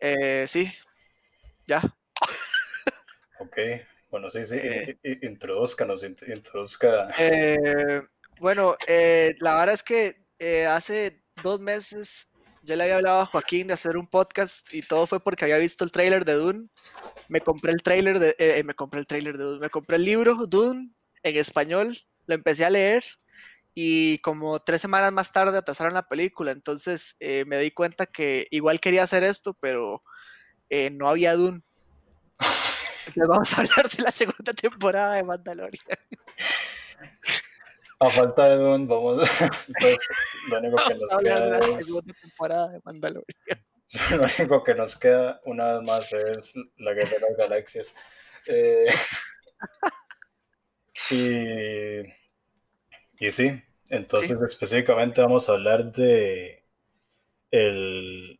Eh, sí, ya. Ok, bueno, sí, sí, eh, introduzcanos, introduzca. Eh, bueno, la verdad es que hace dos meses yo le había hablado a Joaquín de hacer un podcast y todo fue porque había visto el trailer de Dune. Me compré el trailer de, me compré el trailer de Dune, me compré el libro Dune en español, lo empecé a leer y como tres semanas más tarde atrasaron la película, entonces me di cuenta que igual quería hacer esto, pero eh, no había Dune. Entonces vamos a hablar de la segunda temporada de Mandalorian. A falta de Dune, vamos. Pues, lo único que nos queda de la segunda temporada de Mandalorian. Lo único que nos queda una vez más es la guerra de las galaxias. Eh, y, y sí, entonces específicamente vamos a hablar de el,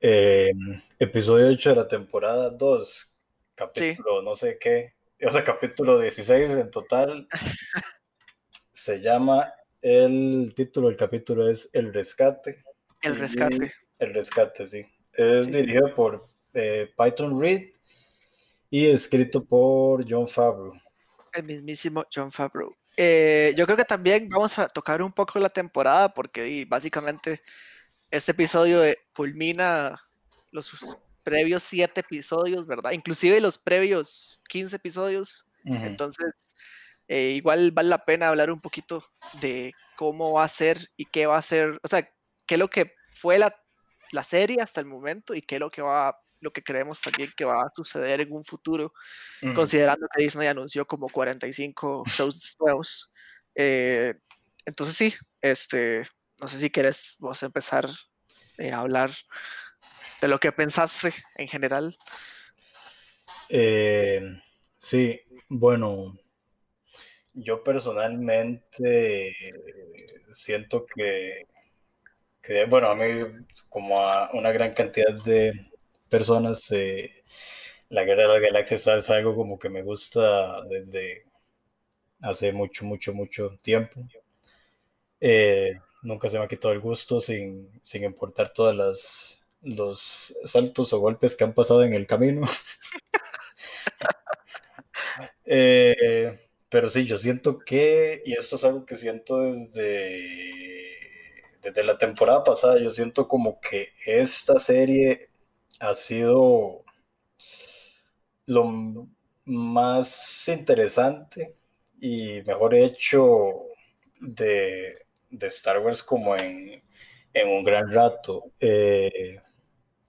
eh, episodio 8 de la temporada 2, capítulo no sé qué, o sea, capítulo 16 en total. se llama, el título del capítulo es El Rescate. El Rescate. El Rescate, sí. Es dirigido por eh, Python Reed y escrito por John Favreau. El mismísimo John Favreau. Eh, yo creo que también vamos a tocar un poco la temporada porque básicamente este episodio eh, culmina los previos siete episodios, ¿verdad? Inclusive los previos 15 episodios. Entonces, eh, igual vale la pena hablar un poquito de cómo va a ser y qué va a ser, o sea, qué es lo que fue la, serie hasta el momento y qué es lo que va lo que creemos también que va a suceder en un futuro, considerando que Disney anunció como 45 shows nuevos. Eh, entonces sí, este, no sé si quieres vos empezar eh, a hablar de lo que pensaste en general. Eh, sí, bueno, yo personalmente siento que, bueno, a mí como a una gran cantidad de personas, eh, la Guerra de las Galaxias es algo como que me gusta desde hace mucho, mucho, mucho tiempo. Eh, nunca se me ha quitado el gusto sin, sin importar todas las los saltos o golpes que han pasado en el camino. Eh, pero sí, yo siento que, y esto es algo que siento desde, desde la temporada pasada, yo siento como que esta serie ha sido lo más interesante y mejor hecho de, de Star Wars como en, en un gran rato. Eh,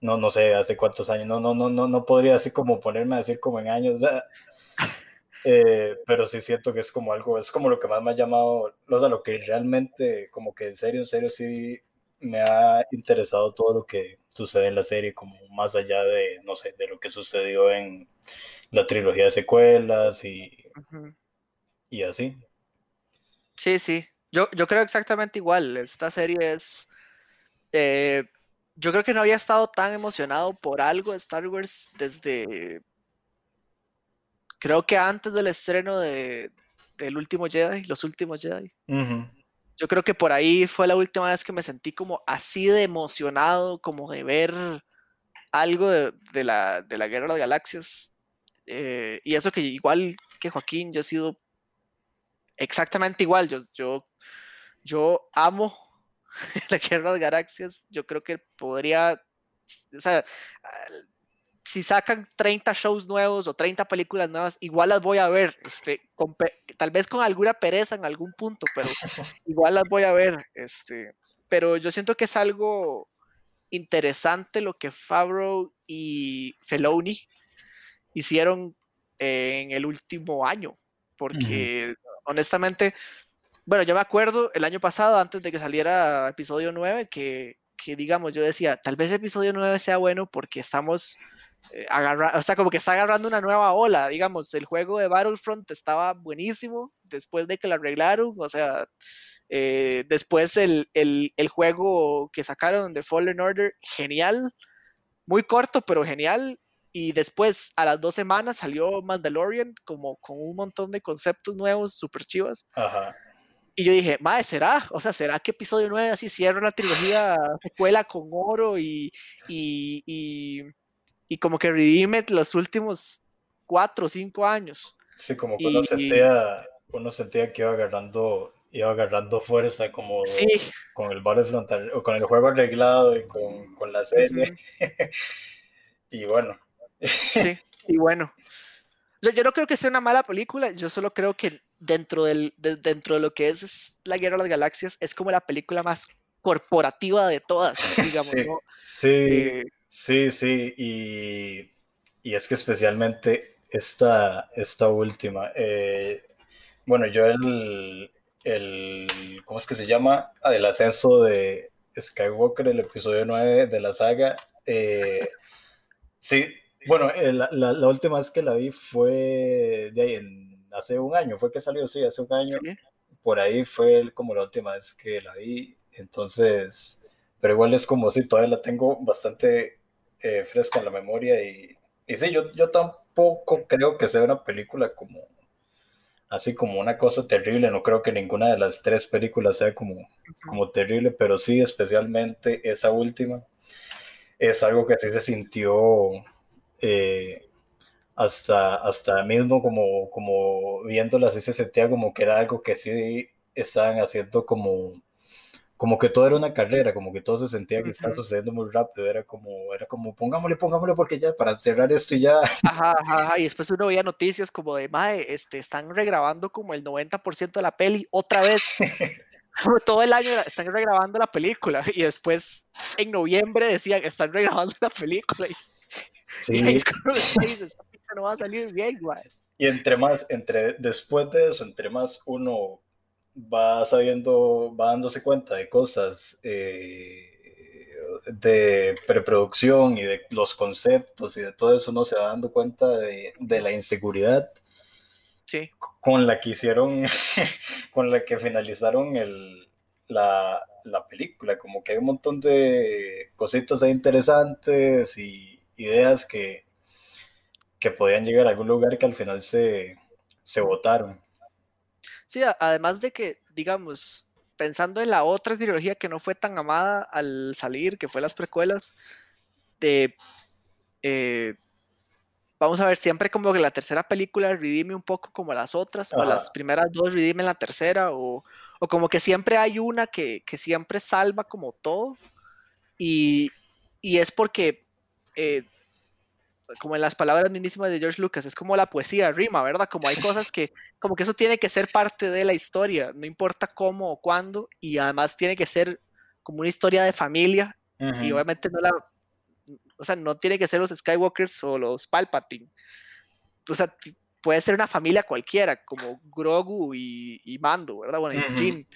no, no sé, hace cuántos años, no, no, no, no, no podría así como ponerme a decir como en años, eh, pero sí siento que es como algo, es como lo que más me ha llamado, o sea, lo que realmente, como que en serio, en serio, sí me ha interesado todo lo que sucede en la serie, como más allá de, no sé, de lo que sucedió en la trilogía de secuelas y, y así. Sí, sí, yo, yo creo exactamente igual, esta serie es... Eh, yo creo que no había estado tan emocionado por algo de Star Wars desde. Creo que antes del estreno de, del último Jedi, los últimos Jedi. Yo creo que por ahí fue la última vez que me sentí como así de emocionado, como de ver algo de, la, de la Guerra de Galaxias. Eh, y eso que igual que Joaquín, yo he sido exactamente igual. Yo, yo, yo amo la Guerra de Galaxias, yo creo que podría, o sea, si sacan 30 shows nuevos o 30 películas nuevas, igual las voy a ver, este, tal vez con alguna pereza en algún punto, pero igual las voy a ver, este, pero yo siento que es algo interesante lo que Favreau y Feloni hicieron en el último año, porque honestamente bueno, yo me acuerdo el año pasado, antes de que saliera episodio 9, que, que digamos, yo decía, tal vez episodio 9 sea bueno porque estamos eh, agarrando, o sea, como que está agarrando una nueva ola, digamos, el juego de Battlefront estaba buenísimo después de que lo arreglaron, o sea, eh, después el, el, el, juego que sacaron de Fallen Order, genial, muy corto, pero genial, y después a las dos semanas salió Mandalorian como con un montón de conceptos nuevos, super chivas. Ajá. Y yo dije, madre, ¿será? O sea, ¿será que episodio 9 así cierra la trilogía secuela con oro y, y, y, y como que redime los últimos cuatro o cinco años? Sí, como que uno sentía, uno sentía que iba agarrando, iba agarrando fuerza como con el o con el juego arreglado y con, con la serie. y bueno. sí, y bueno. Yo, yo no creo que sea una mala película, yo solo creo que dentro, del, de, dentro de lo que es la Guerra de las Galaxias, es como la película más corporativa de todas, digamos, sí, ¿no? Sí, eh, sí, sí, y, y, es que especialmente esta, esta última, eh, bueno, yo el, el, ¿cómo es que se llama? Ah, el ascenso de Skywalker, el episodio 9 de la saga, eh, sí, bueno, la, la, la, última vez que la vi fue de ahí en hace un año, fue que salió, sí, hace un año. Por ahí fue como la última vez que la vi. Entonces, pero igual es como si todavía la tengo bastante eh, fresca en la memoria. Y, y sí, yo, yo tampoco creo que sea una película como así como una cosa terrible. No creo que ninguna de las tres películas sea como, como terrible, pero sí, especialmente esa última. Es algo que sí se sintió eh, hasta, hasta mismo como, como viéndola así se sentía como que era algo que sí estaban haciendo como, como que todo era una carrera, como que todo se sentía que estaba sucediendo muy rápido, era como, era como pongámosle, pongámosle porque ya para cerrar esto y ya. Ajá, ajá, y después uno veía noticias como de, mae, este, están regrabando como el 90% de la peli otra vez. como todo el año están regrabando la película y después en noviembre decían, están regrabando la película. Y, sí. y ahí es como dices, no va a salir bien. Y entre más, entre, después de eso, entre más uno va sabiendo, va dándose cuenta de cosas eh, de preproducción y de los conceptos y de todo eso, uno se va dando cuenta de, de la inseguridad sí. con la que hicieron, con la que finalizaron el, la, la, película. Como que hay un montón de cositas interesantes y ideas que, que podían llegar a algún lugar que al final se, se votaron. Sí, además de que, digamos, pensando en la otra trilogía que no fue tan amada al salir, que fue las precuelas, de... Eh, vamos a ver, siempre como que la tercera película redime un poco como las otras, o las primeras dos redimen la tercera, o, o como que siempre hay una que, que siempre salva como todo, y, y es porque eh, como en las palabras mismísimas de George Lucas, es como la poesía rima, ¿verdad? Como hay cosas que, como que eso tiene que ser parte de la historia, no importa cómo o cuándo, y además tiene que ser como una historia de familia, y obviamente no la, o sea, no tiene que ser los Skywalkers o los Palpatine, o sea, puede ser una familia cualquiera, como Grogu y, Mando, ¿verdad? Bueno, y Jin,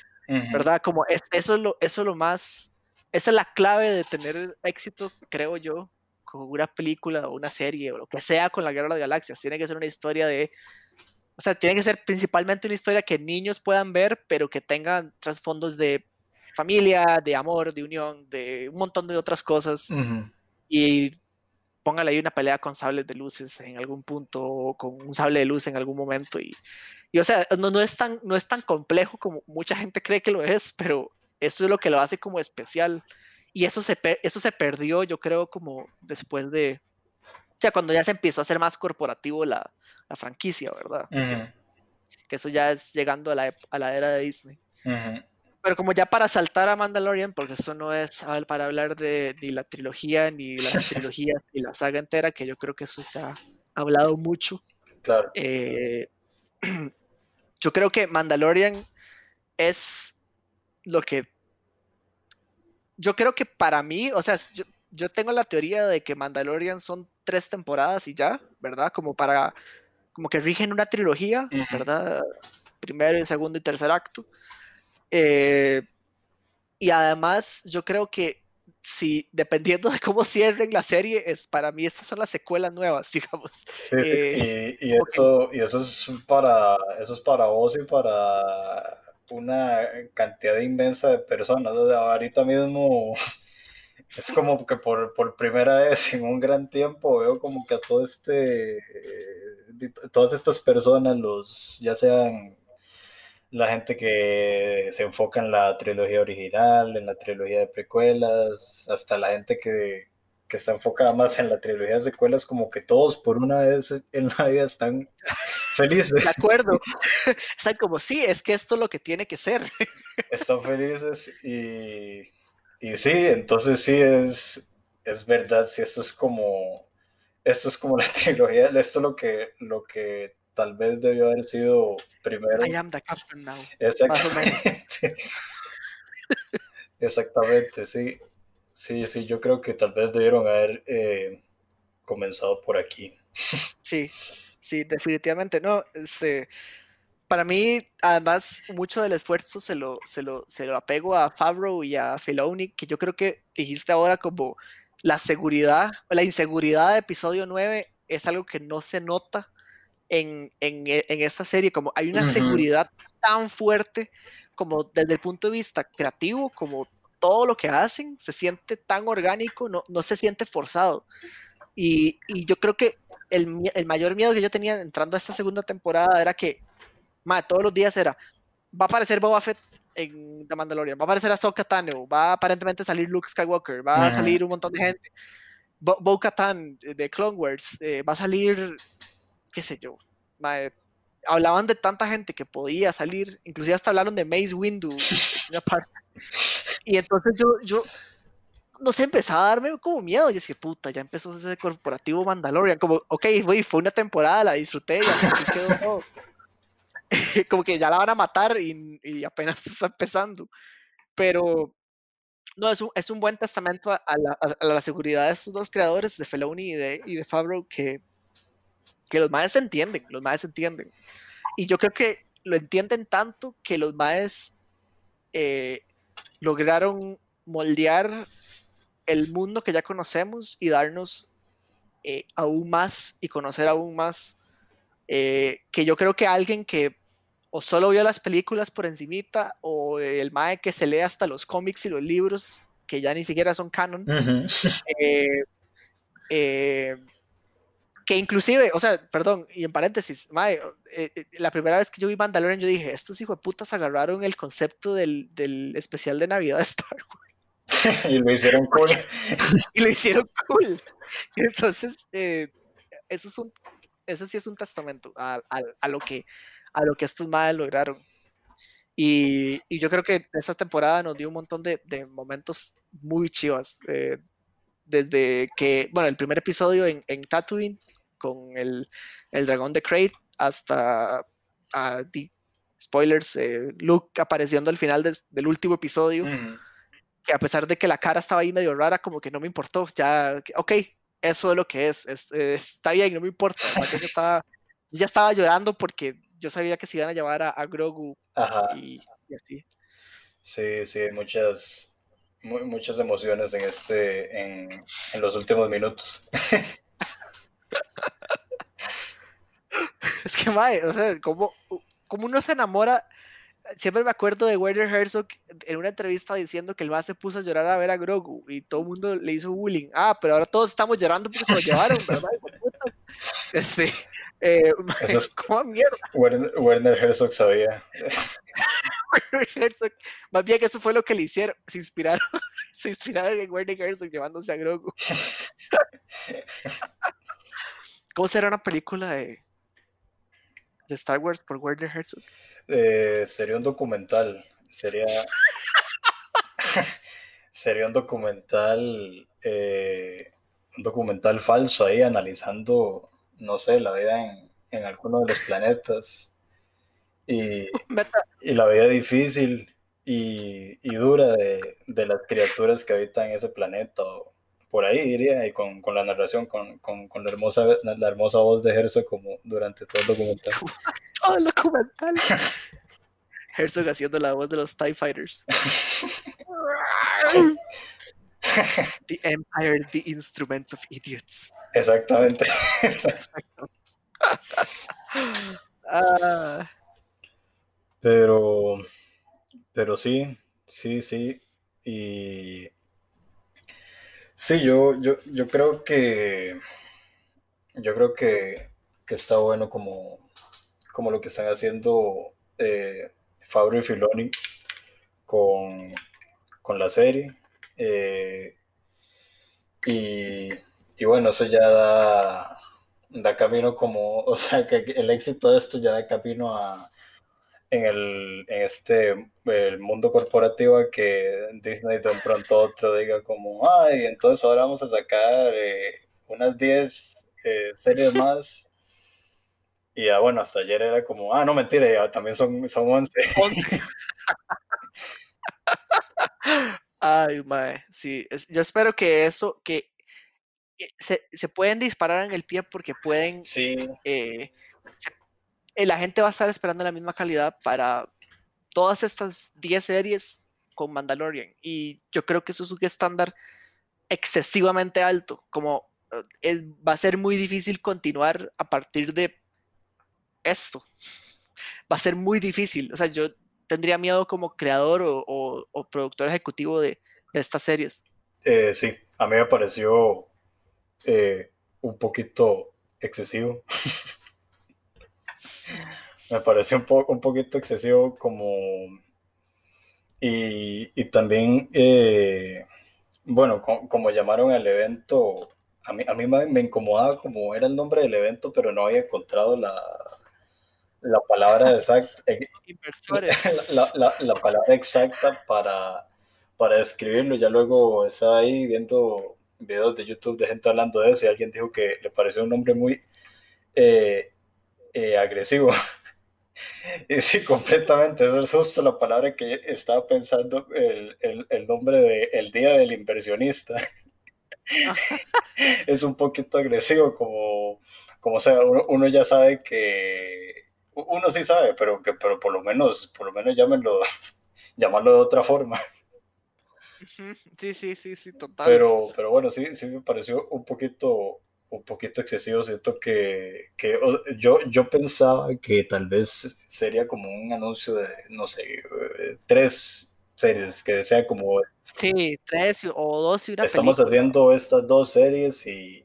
¿verdad? Como es, eso, es lo, eso es lo más, esa es la clave de tener éxito, creo yo, con una película o una serie o lo que sea con la Guerra de las Galaxias. Tiene que ser una historia de... O sea, tiene que ser principalmente una historia que niños puedan ver, pero que tengan trasfondos de familia, de amor, de unión, de un montón de otras cosas. Y póngale ahí una pelea con sables de luces en algún punto, o con un sable de luz en algún momento. Y, y o sea, no, no, es tan, no es tan complejo como mucha gente cree que lo es, pero eso es lo que lo hace como especial. Y eso se, eso se perdió, yo creo, como después de, o sea, cuando ya se empezó a hacer más corporativo la, la franquicia, ¿verdad? Que eso ya es llegando a la, a la era de Disney. Pero como ya para saltar a Mandalorian, porque eso no es para hablar de ni la trilogía, ni las trilogías, ni la saga entera, que yo creo que eso se ha hablado mucho. Claro. Eh, yo creo que Mandalorian es lo que yo creo que para mí, o sea, yo, tengo la teoría de que Mandalorian son tres temporadas y ya, ¿verdad? Como para, como que rigen una trilogía, ¿verdad? Primero, segundo y tercer acto. Eh, y además, yo creo que si, dependiendo de cómo cierren la serie, es para mí estas son las secuelas nuevas, digamos. Sí, eh, y, eso, y eso es para, eso es para vos y para una cantidad inmensa de personas. ahorita mismo es como que por, por, primera vez en un gran tiempo veo como que a todo este, todas estas personas, los, ya sean la gente que se enfoca en la trilogía original, en la trilogía de precuelas, hasta la gente que, que está enfocada más en la trilogía de secuelas, como que todos por una vez en la vida están felices. De acuerdo. Están como, sí, es que esto es lo que tiene que ser. Están felices y, y sí, entonces sí es, es verdad, sí, esto es como, esto es como la trilogía, esto es lo que, lo que tal vez debió haber sido primero. I am the captain now. Exactamente. Exactamente, sí. Sí, sí, yo creo que tal vez debieron haber eh, comenzado por aquí. Sí, sí, definitivamente. No, este, para mí, además, mucho del esfuerzo se lo, se lo, se lo apego a Favreau y a Filoni, que yo creo que dijiste ahora como la seguridad, la inseguridad de episodio 9 es algo que no se nota en, en, en esta serie, como hay una seguridad tan fuerte como desde el punto de vista creativo, como todo lo que hacen, se siente tan orgánico, no, no se siente forzado. Y, y yo creo que el, el, mayor miedo que yo tenía entrando a esta segunda temporada era que, ma, todos los días era, va a aparecer Boba Fett en The Mandalorian, va a aparecer Ahsoka Tano, va a aparentemente salir Luke Skywalker, va a salir un montón de gente, Bo, Bo Katan de Clone Wars, eh, va a salir qué sé yo, madre, hablaban de tanta gente que podía salir, inclusive hasta hablaron de Maze Windu, y entonces yo, yo, no sé, empezaba a darme como miedo, y decía, puta, ya empezó ese corporativo Mandalorian, como, ok, wey, fue una temporada, la disfruté, y así quedó todo. como que ya la van a matar y, y, apenas está empezando, pero no, es un, es un buen testamento a la, a la, seguridad de estos dos creadores, de Feloni y de, y de Favreau, que que los maes entienden, los maes entienden. Y yo creo que lo entienden tanto que los maes eh, lograron moldear el mundo que ya conocemos y darnos eh, aún más y conocer aún más. Eh, que yo creo que alguien que o solo vio las películas por encimita o el mae que se lee hasta los cómics y los libros que ya ni siquiera son canon. Uh -huh. eh, que inclusive, o sea, perdón, y en paréntesis, mae, eh, eh, la primera vez que yo vi Mandalorian, yo dije, estos hijos de putas agarraron el concepto del, del especial de Navidad de Star Wars. y lo hicieron cool. y lo hicieron cool. Entonces, eh, eso, es un, eso sí es un testamento a, a, a lo, que, a lo que estos madres lograron. Y, y, yo creo que esta temporada nos dio un montón de, de momentos muy chivas. Desde que, bueno, el primer episodio en, en Tatooine, con el, el dragón de Crate hasta the, spoilers, eh, Luke apareciendo al final de, del último episodio, que a pesar de que la cara estaba ahí medio rara, como que no me importó, ya, ok, eso es lo que es, es eh, está bien, no me importa, yo estaba, ya estaba llorando porque yo sabía que se iban a llevar a, a Grogu y, y, así. Sí, sí, muchas, muy, muchas emociones en este, en, en los últimos minutos. es que, mae, o sea, como, como uno se enamora. Siempre me acuerdo de Werner Herzog en una entrevista diciendo que el más se puso a llorar a ver a Grogu y todo el mundo le hizo bullying. Ah, pero ahora todos estamos llorando porque se lo llevaron, ¿verdad? Este, eh, es, ¿Cómo mierda? Werner, Werner Herzog sabía. Herzog, más bien eso fue lo que le hicieron, se inspiraron, se inspiraron en Werner Herzog llevándose a Grogu. ¿Cómo será una película de, de Star Wars por Werner Herzog? Eh, sería un documental. Sería. sería un documental. Eh, un documental falso ahí analizando, no sé, la vida en, en alguno de los planetas. Y, y la vida difícil y, y dura de, de, las criaturas que habitan ese planeta. O, por ahí diría, y con, con la narración, con, con, con, la, hermosa, la hermosa voz de Herzog como durante todo el documental. todo el documental. Herzog haciendo la voz de los TIE Fighters. the Empire, the Instruments of Idiots. Exactamente. uh... Pero, pero sí, sí, sí. Y Sí, yo, yo, yo creo que yo creo que, que está bueno como, como lo que están haciendo eh, Fabio y Filoni con, con la serie. Eh, y, y, bueno, eso ya da, da camino como, o sea, que el éxito de esto ya da camino a, en, el, en este el mundo corporativo a que Disney de un pronto otro diga como, ay, entonces ahora vamos a sacar eh, unas 10 eh, series más. Y ya, bueno, hasta ayer era como, ah, no, mentira, ya también son, son 11. 11. Ay, mae, sí. yo espero que eso, que se, se, pueden disparar en el pie porque pueden. Sí. Eh, la gente va a estar esperando la misma calidad para todas estas 10 series con Mandalorian. Y yo creo que eso es un estándar excesivamente alto. Como eh, va a ser muy difícil continuar a partir de esto. Va a ser muy difícil. O sea, yo tendría miedo como creador o, productor ejecutivo de, estas series. Eh, sí, a mí me pareció eh, un poquito excesivo. me pareció un, un poquito excesivo como... Y, también, eh, bueno, como llamaron al evento, a mí, a mí me, incomodaba como era el nombre del evento, pero no había encontrado la, la palabra exacta. Eh, la, la, la, palabra exacta para, para describirlo. Ya luego estaba ahí viendo videos de YouTube de gente hablando de eso y alguien dijo que le pareció un nombre muy eh, agresivo. Y sí, completamente. Esa es justo la palabra que estaba pensando, el, el, el nombre de El Día del Inversionista. es un poquito agresivo, como, como sea, uno, ya sabe que, uno sí sabe, pero que pero por lo menos, por lo menos llámenlo, llamarlo de otra forma. Sí, sí, sí, sí, total. Pero, pero bueno, sí, sí me pareció un poquito, un poquito excesivo. Siento que, que yo, yo pensaba que tal vez sería como un anuncio de, no sé, eh, tres series, que sea como... Sí, tres o dos y una Estamos haciendo estas dos series y,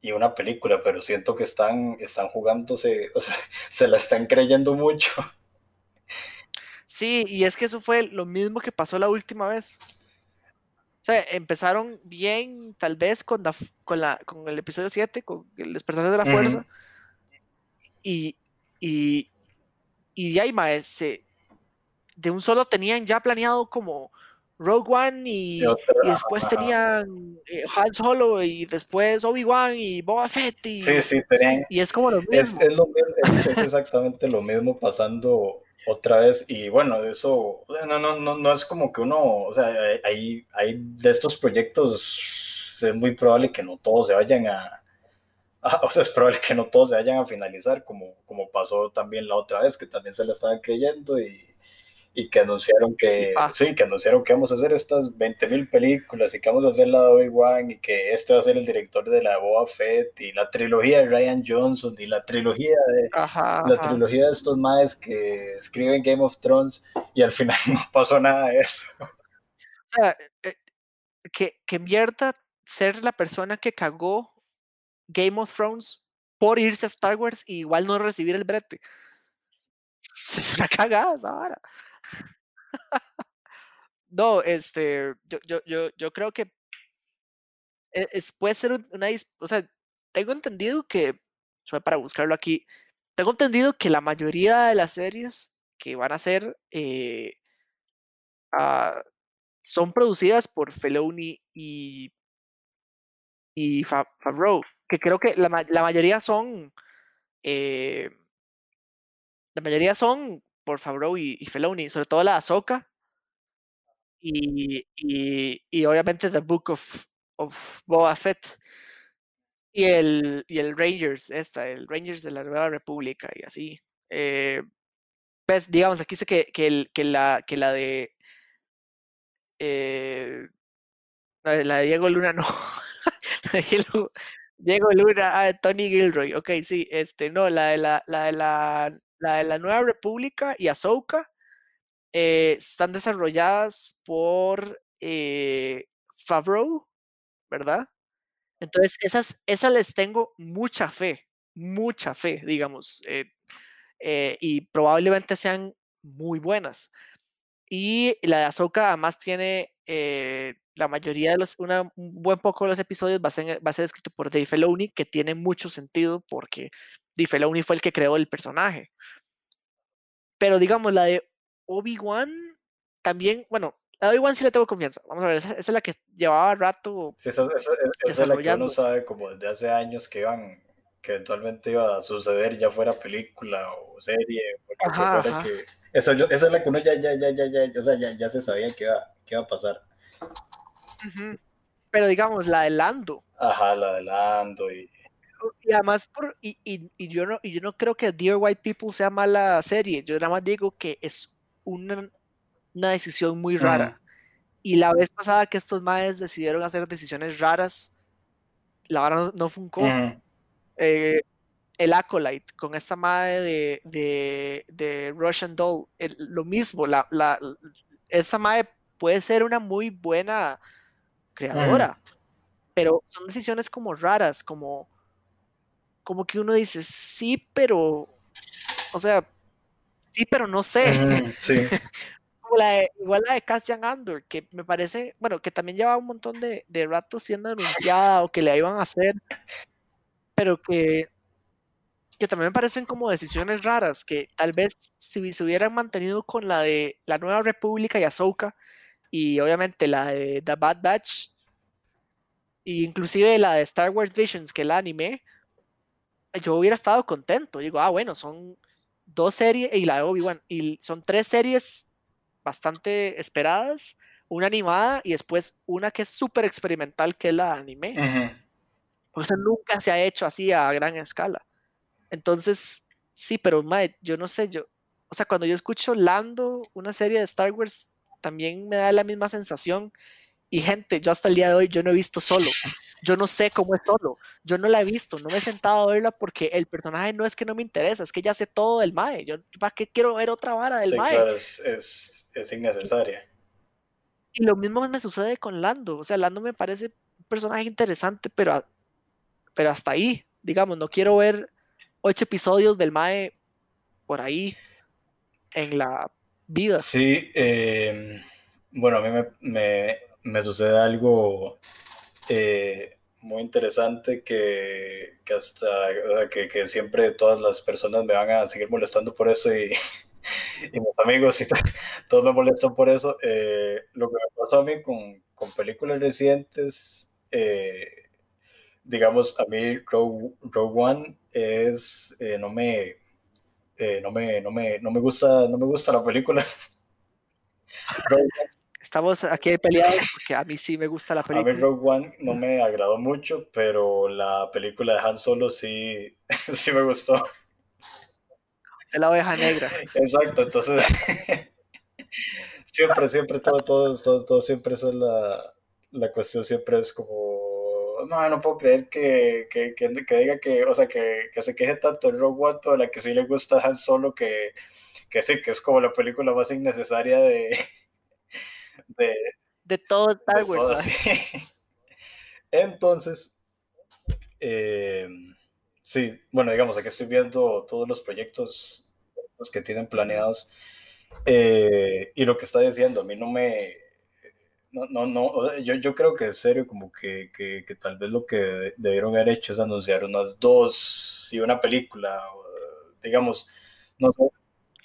y, una película, pero siento que están, están jugándose, o sea, se la están creyendo mucho. Sí, y es que eso fue lo mismo que pasó la última vez. Sea, empezaron bien, tal vez, con, la, con, la, con el episodio 7, con el despertar de la fuerza. Y, y, y de ahí, maese, de un solo tenían ya planeado como Rogue One y, después tenían eh, Han Solo y después Obi-Wan y Boba Fett. Y, sí, sí, tenían. Y es como lo mismo. Es, es, es exactamente lo mismo pasando otra vez y bueno, eso no, no, no, no es como que uno, o sea, hay, hay de estos proyectos, es muy probable que no todos se vayan a, o sea, es probable que no todos se vayan a finalizar, como, como pasó también la otra vez, que también se la estaban creyendo y, y que anunciaron que, sí, que anunciaron que vamos a hacer estas 20.000 películas y que vamos a hacer la de Obi-Wan y que este va a ser el director de la Boba Fett y la trilogía de Ryan Johnson y la trilogía de la trilogía de estos maes que escriben Game of Thrones y al final no pasó nada de eso. Eh, que, que mierda ser la persona que cagó Game of Thrones por irse a Star Wars y igual no recibir el brete. Es una cagada ahora. No, este, yo, yo, yo, creo que e, es, puede ser una, o sea, tengo entendido que, para buscarlo aquí, tengo entendido que la mayoría de las series que van a ser eh, ah, son producidas por Feloni y, y Favreau, que creo que la, la mayoría son eh, la mayoría son por Favreau y, y Feloni, sobre todo la Ahsoka. Y, y, y, obviamente The Book of, of Boba Fett. Y el, y el Rangers, esta, el Rangers de la Nueva República y así. Eh, pues, digamos, aquí dice que, que, el, que, la, que la de. Eh, la de Diego Luna no. Diego, Luna, ah, Tony Gilroy. Ok, sí, este, no, la de la, la de la la de la Nueva República y Ahsoka eh, están desarrolladas por eh, Favreau, ¿verdad? Entonces, esas, esas les tengo mucha fe, mucha fe, digamos, eh, y probablemente sean muy buenas. Y la de Ahsoka además tiene la mayoría de los, una, un buen poco de los episodios va a, ser, va a ser escrito por Dave Filoni, que tiene mucho sentido porque Dave Filoni fue el que creó el personaje. Pero digamos, la de Obi-Wan también, bueno, la de Obi-Wan sí le tengo confianza. Vamos a ver, esa, es la que llevaba rato. Sí, esa, esa, esa es la que uno sabe como desde hace años que iban que eventualmente iba a suceder, ya fuera película o serie, ajá, fuera que... Esa, esa, es la que uno ya, ya, ya, ya, ya, o sea, ya, ya se sabía que iba, que iba a pasar. Pero digamos, la de Lando. Ajá, la de Lando y... Y además, por, y, y, y, yo no, y yo no creo que Dear White People sea mala serie, yo nada más digo que es una, una decisión muy rara. Y la vez pasada que estos maes decidieron hacer decisiones raras, la verdad no, no funcó. Eh, el Acolyte, con esta madre de, de, de Russian Doll, lo mismo, la, la, esta madre puede ser una muy buena creadora, pero son decisiones como raras, como, como que uno dice, sí, pero, o sea, sí, pero no sé. sí. igual la de Cassian Andor, que me parece, bueno, que también lleva un montón de, de rato siendo anunciada o que le iban a hacer pero que, que también me parecen como decisiones raras, que tal vez si se hubieran mantenido con la de la Nueva República y Ahsoka, y obviamente la de The Bad Batch, e inclusive la de Star Wars Visions, que la anime, yo hubiera estado contento. Digo, ah, bueno, son dos series, y la de Obi-Wan, y son tres series bastante esperadas, una animada y después una que es súper experimental, que es la anime. O sea, nunca se ha hecho así a gran escala. Entonces, sí, pero yo no sé, yo, o sea, cuando yo escucho Lando, una serie de Star Wars, también me da la misma sensación. Y gente, yo hasta el día de hoy yo no he visto solo. Yo no sé cómo es solo. Yo no la he visto, no me he sentado a verla porque el personaje no es que no me interesa, es que ya sé todo del Mae. Yo, ¿para qué quiero ver otra vara del sí, Mae? Claro, es, es, es innecesaria. Y lo mismo me sucede con Lando. O sea, Lando me parece un personaje interesante, pero pero hasta ahí, digamos, no quiero ver ocho episodios del Mae por ahí en la vida. Sí, em, bueno, a mí me, me, sucede algo eh, muy interesante que, que hasta que, que, siempre todas las personas me van a seguir molestando por eso y, mis amigos y todos me molestan por eso. Eh, lo que me pasó a mí con, con películas recientes eh, digamos, a mí Rogue, One es, eh, no, me, eh, no, me, no, me, no, me, gusta, no me gusta la película. Estamos aquí peleados porque a mí sí me gusta la película. A mí Rogue One no me agradó mucho, pero la película de Han Solo sí, sí me gustó. De la oveja negra. Exacto, entonces siempre, siempre, todo, todo, todo, todo siempre es la, la cuestión, siempre es como no, no puedo creer que, que, que, diga que, o sea, que, que, se queje tanto el Rogue One, pero la que sí le gusta Han Solo, que, que sí, que es como la película más innecesaria de... De, de todo Star Wars. Entonces, eh, sí, bueno, digamos, aquí estoy viendo todos los proyectos los que tienen planeados. Eh, y lo que está diciendo, a mí no me, no, no, no, yo, yo creo que es serio, como que, que, que, tal vez lo que debieron haber hecho es anunciar unas dos y una película, digamos, no sé.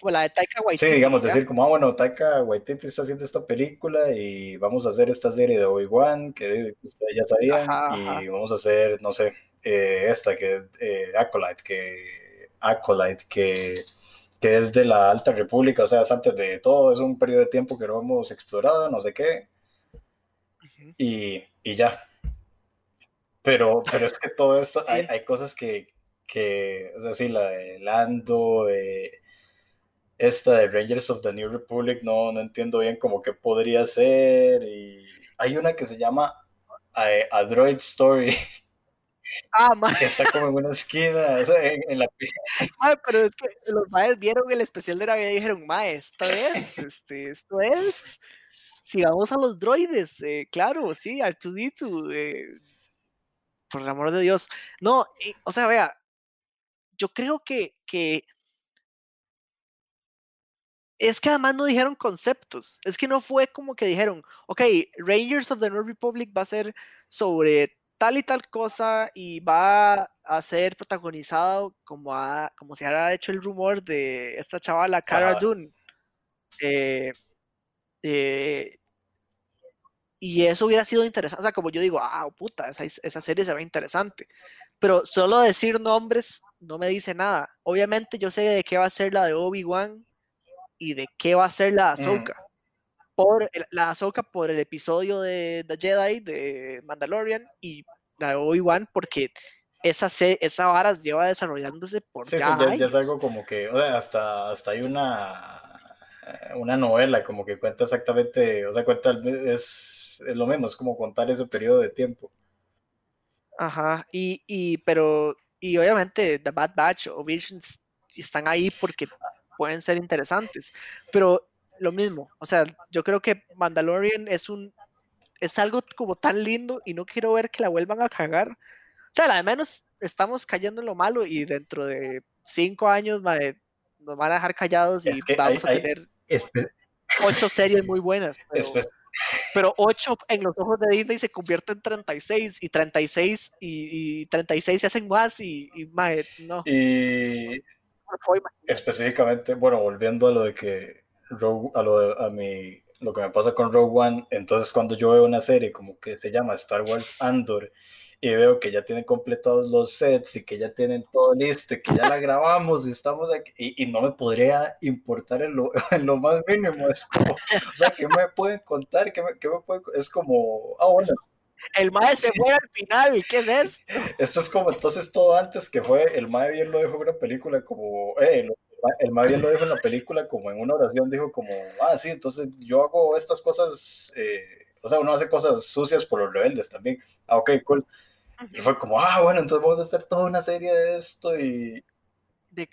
O la de Taika Waititi. Sí, digamos, decir como, ah, bueno, Taika Waititi está haciendo esta película y vamos a hacer esta serie de Obi-Wan, que ya sabían, y vamos a hacer, no sé, eh, esta que eh, Acolyte, que Acolyte, que que es de la Alta República, o sea, es antes de todo, es un periodo de tiempo que no hemos explorado, no sé qué, y, y, ya. Pero, pero es que todo esto, hay, hay, cosas que, que, o sea, sí, la de Lando, eh, esta de Rangers of the New Republic, no, no entiendo bien como que podría ser. Y hay una que se llama A, Droid Story. Ah, Que está como en una esquina, o sea, en, la... Ah, pero es que los maes vieron el especial de Navidad y dijeron, ma, esto es, este, esto es si vamos a los droides, eh, claro, sí, Artudito, eh, por el amor de Dios. No, o sea, vea, yo creo que, que es que además no dijeron conceptos. Es que no fue como que dijeron, ok, Rangers of the North Republic va a ser sobre tal y tal cosa y va a ser protagonizado como, como se ha hecho el rumor de esta chavala, Cara Dune. Eh, eh, y eso hubiera sido interesante. O sea, como yo digo, ah, puta, esa, esa serie se ve interesante. Pero solo decir nombres no me dice nada. Obviamente yo sé de qué va a ser la de Obi-Wan y de qué va a ser la Ahsoka. Por la Ahsoka por el episodio de The Jedi de Mandalorian y la de Obi-Wan porque esa, esa vara lleva desarrollándose por sí, ya, ya, es algo como que, o sea, hasta, hasta hay una una novela, como que cuenta exactamente, o sea, cuenta, es, es lo mismo, es como contar ese periodo de tiempo. Ajá, y, y pero, y obviamente The Bad Batch o Visions están ahí porque pueden ser interesantes. Pero lo mismo, o sea, yo creo que Mandalorian es un es algo como tan lindo y no quiero ver que la vuelvan a cagar. O sea, al menos estamos cayendo en lo malo y dentro de cinco años nos van a dejar callados y vamos a tener ocho series muy buenas. Pero, ocho en los ojos de Disney se convierte en 36 y 36 y, y 36 se hacen más y, y no. Y específicamente, bueno, volviendo a lo de que a lo a mi, lo que me pasa con Rogue One, entonces cuando yo veo una serie como que se llama Star Wars Andor y veo que ya tienen completados los sets y que ya tienen todo listo y que ya la grabamos y estamos aquí y, no me podría importar en lo, en lo más mínimo. Es como, o sea, ¿qué me pueden contar? ¿Qué me, qué me pueden, es como, ah, el mae se fue al final, ¿qué es esto? Esto es como entonces todo antes que fue, el mae bien lo dejó en una película como, eh, el mae bien lo dejó en la película como en una oración, dijo como, ah, sí, entonces yo hago estas cosas, eh, o sea, uno hace cosas sucias por los rebeldes también. Ah, ok, cool. Y fue como, ah, bueno, entonces vamos a hacer toda una serie de esto y... De,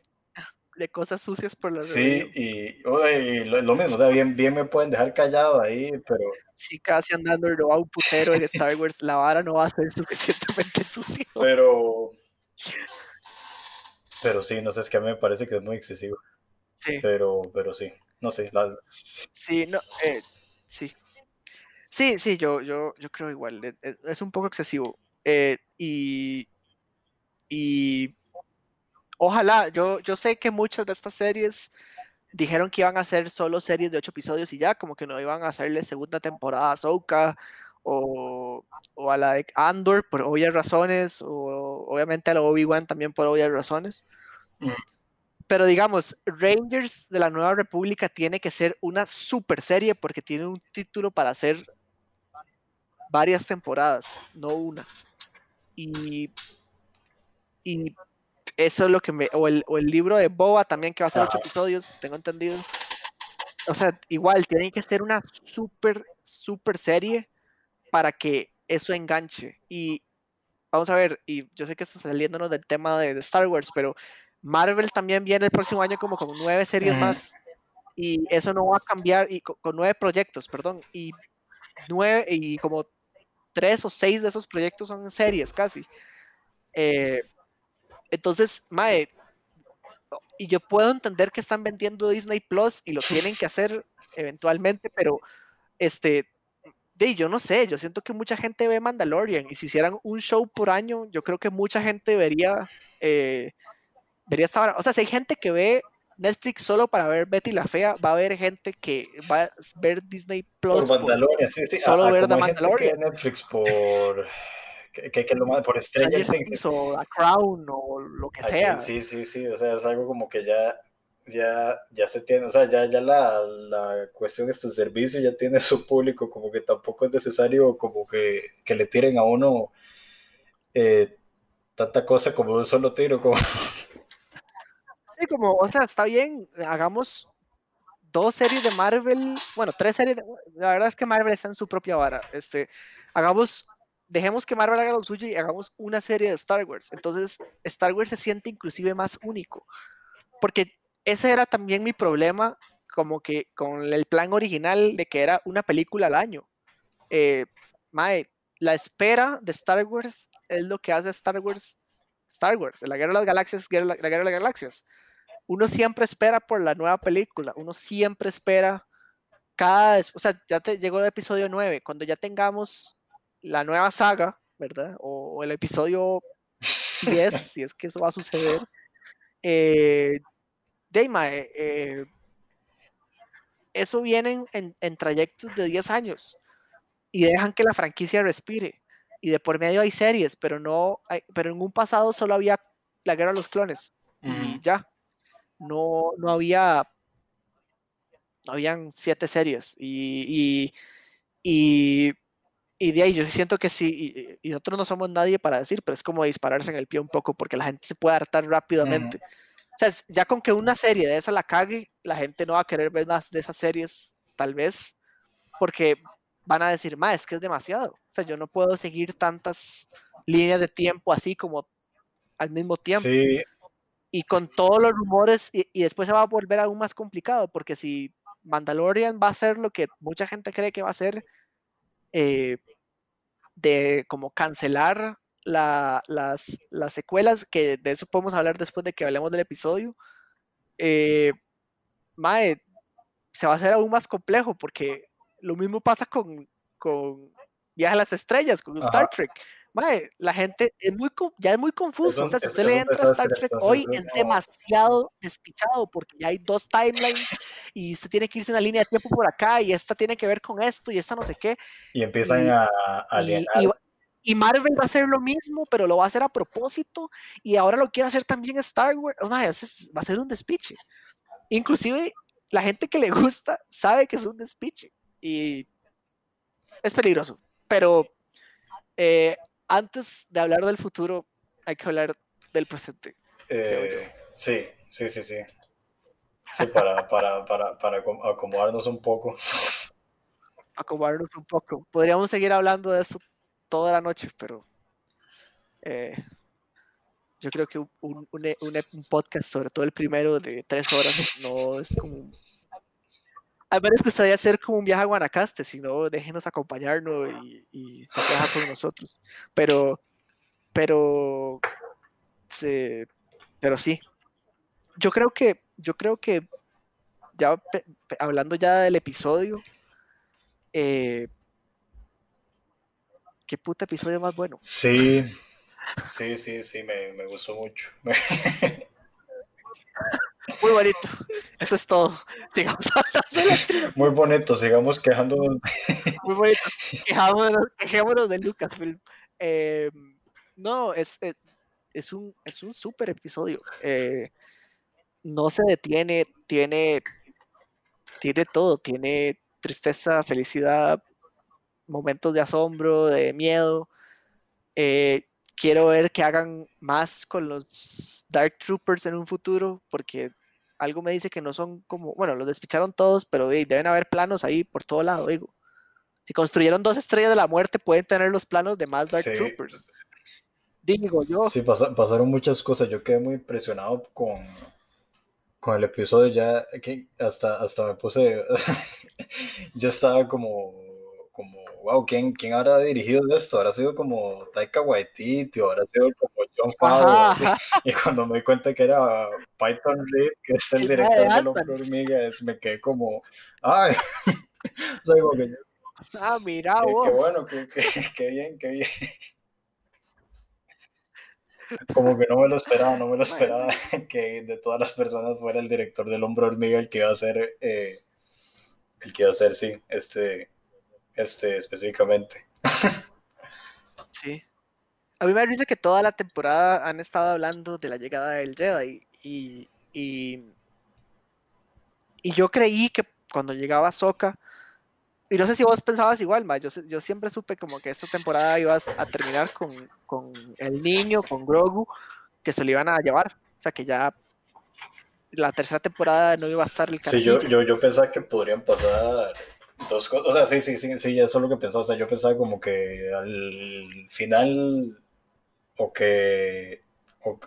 de cosas sucias por los rebeldes. Sí, y, y lo, lo, mismo, o sea, bien, bien me pueden dejar callado ahí, pero si casi andando lo va un putero en Star Wars, la vara no va a ser suficientemente sucio. Pero. Pero sí, no sé, es que a mí me parece que es muy excesivo. Sí. Pero, pero sí, no sé. Sí, no, eh, sí. Sí, sí, yo, yo, yo creo igual. E, e, es, un poco excesivo. Eh, y. Y. Ojalá, yo, yo sé que muchas de estas series dijeron que iban a hacer solo series de ocho episodios y ya, como que no iban a hacerle segunda temporada a Soka o, o, a la de Andor por obvias razones, o obviamente a la Obi-Wan también por obvias razones. Mm. Pero digamos, Rangers de la Nueva República tiene que ser una super serie porque tiene un título para hacer varias temporadas, no una. Y, y eso es lo que me. O el, o el libro de Boba también, que va a ser ocho episodios, tengo entendido. O sea, igual, tiene que ser una súper, súper serie para que eso enganche. Y vamos a ver, y yo sé que esto está saliéndonos del tema de, Star Wars, pero Marvel también viene el próximo año como con nueve series más. Y eso no va a cambiar, y con, nueve proyectos, perdón. Y nueve, y como tres o seis de esos proyectos son series casi. Eh, entonces, Mae, y yo puedo entender que están vendiendo Disney Plus y lo tienen que hacer eventualmente, pero este, de, yo no sé, yo siento que mucha gente ve Mandalorian y si hicieran un show por año, yo creo que mucha gente vería, eh, vería esta O sea, si hay gente que ve Netflix solo para ver Betty la Fea, va a haber gente que va a ver Disney Plus. Por Mandalorian, sí, sí. Solo ver Mandalorian. Netflix por que, que, lo más por Things. O la Crown o lo que sea. Sí, sí, sí, o sea, es algo como que ya, ya, ya se tiene, o sea, ya, ya la, la cuestión es tu servicio, ya tiene su público, como que tampoco es necesario como que, que le tiren a uno eh, tanta cosa como un solo tiro. Como... Sí, como, o sea, está bien, hagamos dos series de Marvel, bueno, tres series, de, la verdad es que Marvel está en su propia vara, este, hagamos dejemos que Marvel haga lo suyo y hagamos una serie de Star Wars. Entonces, Star Wars se siente inclusive más único. Porque ese era también mi problema, como que con el plan original de que era una película al año. Eh, mae, la espera de Star Wars es lo que hace Star Wars Star Wars. La guerra de las galaxias, la guerra de las galaxias. uno siempre espera por la nueva película, uno siempre espera cada, o sea, ya te llegó el episodio 9, cuando ya tengamos la nueva saga, ¿verdad? O, el episodio 10, si es que eso va a suceder, eh, Deima, eh, eh, eso viene en, en, trayectos de 10 años y dejan que la franquicia respire. Y de por medio hay series, pero no, pero en un pasado solo había la guerra de los clones y ya. No, no había, no habían siete series y, y, y, de ahí yo siento que sí, y, nosotros no somos nadie para decir, pero es como dispararse en el pie un poco porque la gente se puede hartar rápidamente. O sea, ya con que una serie de esa la cague, la gente no va a querer ver más de esas series, tal vez, porque van a decir, más es que es demasiado. O sea, yo no puedo seguir tantas líneas de tiempo así como al mismo tiempo. Sí. Y con todos los rumores, y, después se va a volver aún más complicado, porque si Mandalorian va a ser lo que mucha gente cree que va a ser, eh, de como cancelar las, las secuelas, que de eso podemos hablar después de que hablemos del episodio, eh, mae, se va a hacer aún más complejo porque lo mismo pasa con, con Viaje a las Estrellas, con Star Trek. Mae, la gente es muy, ya es muy confuso. o sea, si usted le entra a Star Trek hoy, es demasiado despichado porque ya hay dos timelines y usted tiene que irse una línea de tiempo por acá y esta tiene que ver con esto y esta no sé qué. Y empiezan a, alienar. Y Marvel va a hacer lo mismo, pero lo va a hacer a propósito. Y ahora lo quiere hacer también Star Wars. va a ser un despiche. Inclusive la gente que le gusta sabe que es un despiche. Y es peligroso. Pero eh, antes de hablar del futuro, hay que hablar del presente. Eh, sí, sí, sí, sí. Sí, para, para, para, para acomodarnos un poco. Acomodarnos un poco. Podríamos seguir hablando de eso toda la noche, pero eh, yo creo que un, un, un, podcast, sobre todo el primero de tres horas, no es como... Al menos gustaría hacer como un viaje a Guanacaste, si no, déjenos acompañarnos y, y se con nosotros. Pero, pero, pero sí. Yo creo que, yo creo que, ya hablando ya del episodio, eh, qué puta episodio más bueno. Sí, sí, sí, sí, me, me gustó mucho. Muy bonito. Eso es todo. Sigamos Muy bonito, sigamos quejándonos. Muy bonito. Quejámonos, de Lucasfilm. Eh, no, es, eh, es, un, es un súper episodio. Eh, no se detiene, tiene, tiene todo. Tiene tristeza, felicidad, momentos de asombro, de miedo. Eh, quiero ver que hagan más con los Dark Troopers en un futuro, porque algo me dice que no son como, bueno, los despicharon todos, pero deben haber planos ahí por todo lado, digo. Si construyeron dos estrellas de la muerte, pueden tener los planos de más Dark Troopers. Digo yo. Sí, pasaron muchas cosas. Yo quedé muy impresionado con, con el episodio ya, que hasta, hasta me puse, yo estaba como como, wow, ¿quién, quién habrá dirigido esto? ¿Habrá sido como Taika Waititi o habrá sido como John Favreau? Y cuando me di cuenta que era Python Reed, que es el, director de Los Hormigas, me quedé como, ay, o sea, como que Ah, mira qué, vos. Qué bueno, qué, qué, bien, qué bien. Como que no me lo esperaba, no me lo esperaba que de todas las personas fuera el director del Hombre Hormiga el que iba a ser, eh, el que iba a ser, sí, este, este, específicamente. Sí. A mí me parece que toda la temporada han estado hablando de la llegada del Jedi y, y, yo creí que cuando llegaba Soka, y no sé si vos pensabas igual, ma, yo, yo siempre supe como que esta temporada ibas a terminar con, con el niño, con Grogu, que se lo iban a llevar. O sea, que ya la tercera temporada no iba a estar el Sí, yo, yo, yo pensaba que podrían pasar Dos cosas, o sea, sí, sí, sí, sí, eso es lo que pensaba, o sea, yo pensaba como que al final, o que,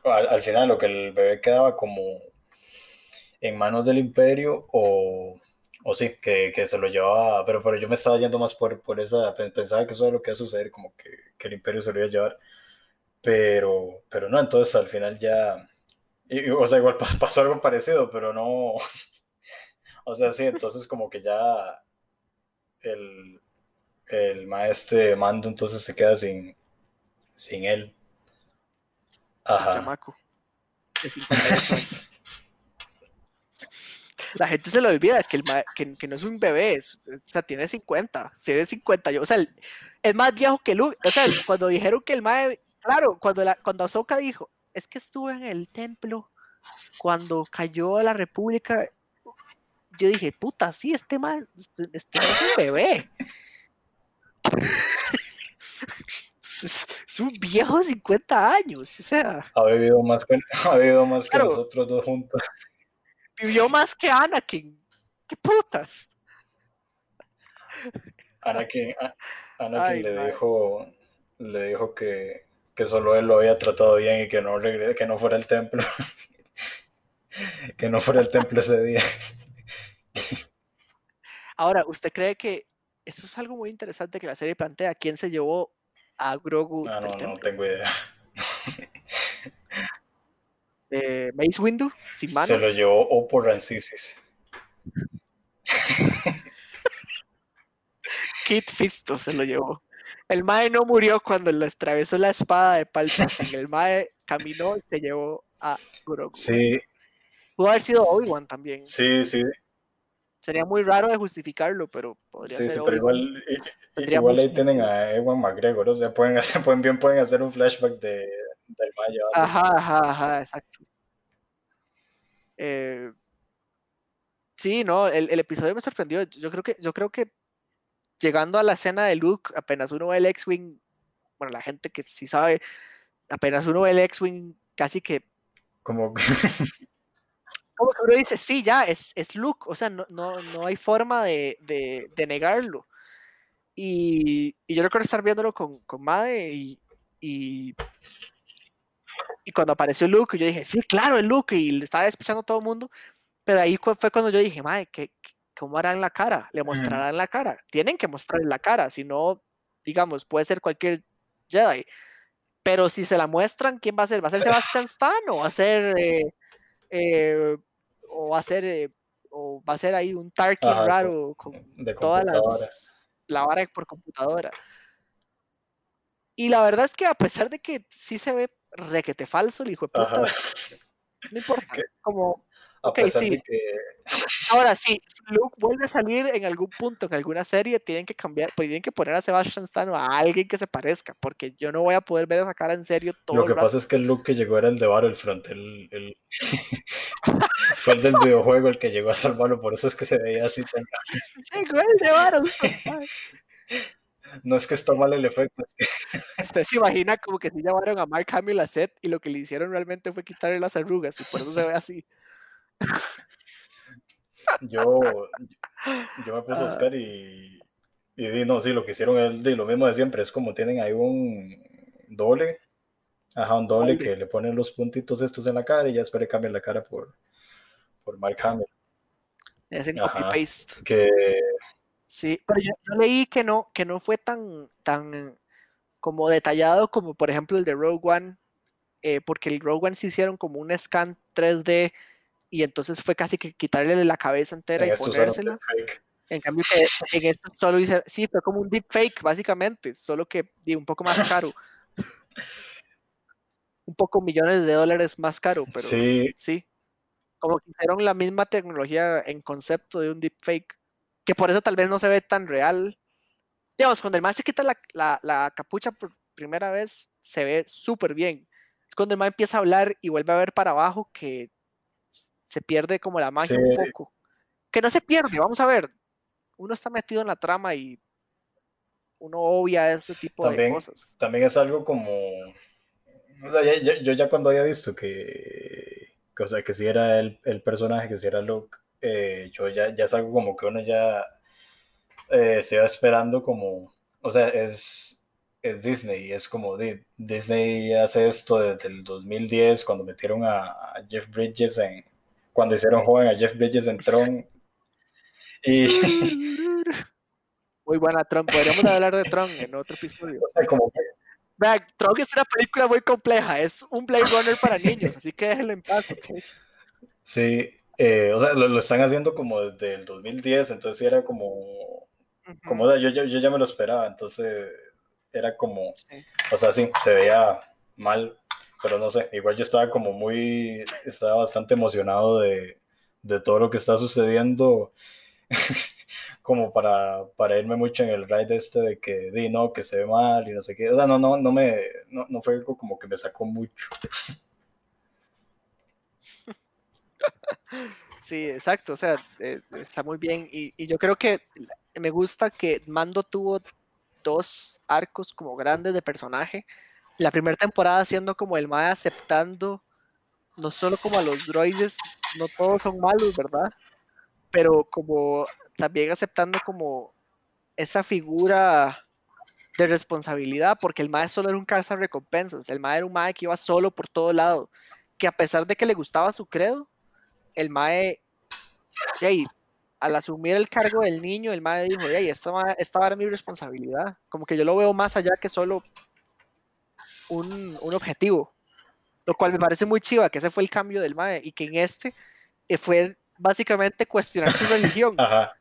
al, final, o que el bebé quedaba como en manos del imperio, o, o sí, que, que, se lo llevaba, pero, pero yo me estaba yendo más por, por esa, pensaba que eso era lo que iba a suceder, como que, que el imperio se lo iba a llevar, pero, pero no, entonces al final ya Y, o sea, igual pasó algo parecido, pero no. o sea, sí, entonces como que ya el, el maestro mando entonces se queda sin, sin él. Ajá. chamaco. La gente se lo olvida que, el que, que, no es un bebé, o sea, tiene 50, tiene 50, yo, o sea, es más viejo que Luke, o sea, cuando dijeron que el mae, claro, cuando, la, cuando Ahsoka dijo, es que estuve en el templo cuando cayó la república, yo dije, puta, sí, este mae, este, este es un bebé. es, un viejo de 50 años, o sea. Ha vivido más que, ha vivido más que nosotros dos juntos. Vivió más que Anakin. ¿Qué putas? Anakin, Anakin le dijo le dijo que, que, solo él lo había tratado bien y que no que no fuera el templo. que no fuera el templo ese día. Ahora, ¿usted cree que eso es algo muy interesante que la serie plantea? ¿Quién se llevó a Grogu? Ah, no, no, tengo idea. Eh, Mace Windu, sin mano. Se lo llevó Oppo Rancisis. Kit Fisto se lo llevó. El Mae no murió cuando le atravesó la espada de Palpatine. El Mae caminó y se llevó a Grogu. Sí. Pudo haber sido Obi-Wan también. Sí, sí. Sería muy raro de justificarlo, pero podría ser. Sí, pero igual, igual ahí tienen a Ewan McGregor, o sea, pueden hacer, pueden, bien pueden hacer un flashback de, del Maya. Ajá, ajá, ajá, exacto. Eh, sí, no, el, el, episodio me sorprendió. Yo creo que, yo creo que llegando a la escena de Luke, apenas uno ve el X-Wing, bueno, la gente que sí sabe, apenas uno ve el X-Wing, casi que... Como como que uno dice, sí, ya, es, es Luke, o sea, no, no, no hay forma de, de, de negarlo. Y, y, yo recuerdo estar viéndolo con, con Made y, y, y, cuando apareció Luke, yo dije, sí, claro, es Luke, y le estaba despechando a todo el mundo, pero ahí fue cuando yo dije, Madre, ¿qué, ¿cómo harán la cara? ¿Le mostrarán la cara? Tienen que mostrar la cara, si no, digamos, puede ser cualquier Jedi. Pero si se la muestran, ¿quién va a ser? ¿Va a ser Sebastian Stan o va a ser eh, eh, o va a ser eh, o va a ser ahí un Tarkin raro con toda la, la vara por computadora. Y la verdad es que a pesar de que sí se ve requete falso el hijo de puta, no importa, como okay, sí. Ahora sí, si Luke vuelve a salir en algún punto, en alguna serie, tienen que cambiar, pues tienen que poner a Sebastian Stan o a alguien que se parezca, porque yo no voy a poder ver esa cara en serio todo Lo que pasa es que el Luke que llegó era el de Battlefront, el, el... fue el del videojuego el que llegó a salvarlo, por eso es que se veía así tan Llegó el de Battlefront. No es que está mal el efecto. Es que... Usted se imagina como que si llamaron a Mark Hamill a set y lo que le hicieron realmente fue quitarle las arrugas y por eso se ve así. Yo, yo me puse a buscar y, y no, sí, lo que hicieron es lo mismo de siempre, es como tienen ahí un doble, ajá, un doble que le ponen los puntitos estos en la cara y ya después le cambian la cara por, por Mark Hamill. Es el copy paste. Que... Sí, pero yo, leí que no, que no fue tan, tan como detallado como por ejemplo el de Rogue One, eh, porque el Rogue One se hicieron como un scan 3D y entonces fue casi que quitarle la cabeza entera y ponérsela. En cambio, que en esto solo hice, sí, fue como un deep fake, básicamente, solo que un poco más caro. un poco millones de dólares más caro, pero sí. sí. Como que hicieron la misma tecnología en concepto de un deep fake, que por eso tal vez no se ve tan real. Digamos, cuando el man se quita la, la, la capucha por primera vez, se ve súper bien. Es cuando el man empieza a hablar y vuelve a ver para abajo que se pierde como la magia un poco. Que no se pierde, vamos a ver. Uno está metido en la trama y uno obvia ese tipo de cosas. También es algo como. O sea, yo, ya cuando había visto que. o sea, que si era el, personaje, que si era Luke, eh, yo ya, ya es algo como que uno ya eh, se va esperando como. O sea, es, es Disney, es como Disney hace esto desde el 2010 cuando metieron a Jeff Bridges en, cuando hicieron joven a Jeff Bridges en Tron. Y... Muy buena Tron, podríamos hablar de Tron en otro episodio. como que Vean, Tron es una película muy compleja, es un Blade Runner para niños, así que déjenlo en paz. Sí, eh, o sea, lo, están haciendo como desde el 2010, entonces era como, como yo, yo, yo, ya me lo esperaba, entonces era como, o sea, sí, se veía mal, pero no sé, igual yo estaba como muy, estaba bastante emocionado de, de todo lo que está sucediendo. como para, para irme mucho en el ride este de que di no, que se ve mal y no sé qué. O sea, no, no, no me, no, no fue algo como que me sacó mucho. Sí, exacto, o sea, eh, está muy bien. Y, y, yo creo que me gusta que Mando tuvo dos arcos como grandes de personaje. La primera temporada siendo como el más aceptando, no solo como a los droides, no todos son malos, ¿verdad? Pero como también aceptando como esa figura de responsabilidad, porque el mae solo era un calza recompensas, el mae era un mae que iba solo por todo lado, que a pesar de que le gustaba su credo, el mae, al asumir el cargo del niño, el mae dijo, hey, esta, esta era mi responsabilidad, como que yo lo veo más allá que solo un, un objetivo, lo cual me parece muy chiva, que ese fue el cambio del mae, y que en este eh, fue básicamente cuestionar su religión. Ajá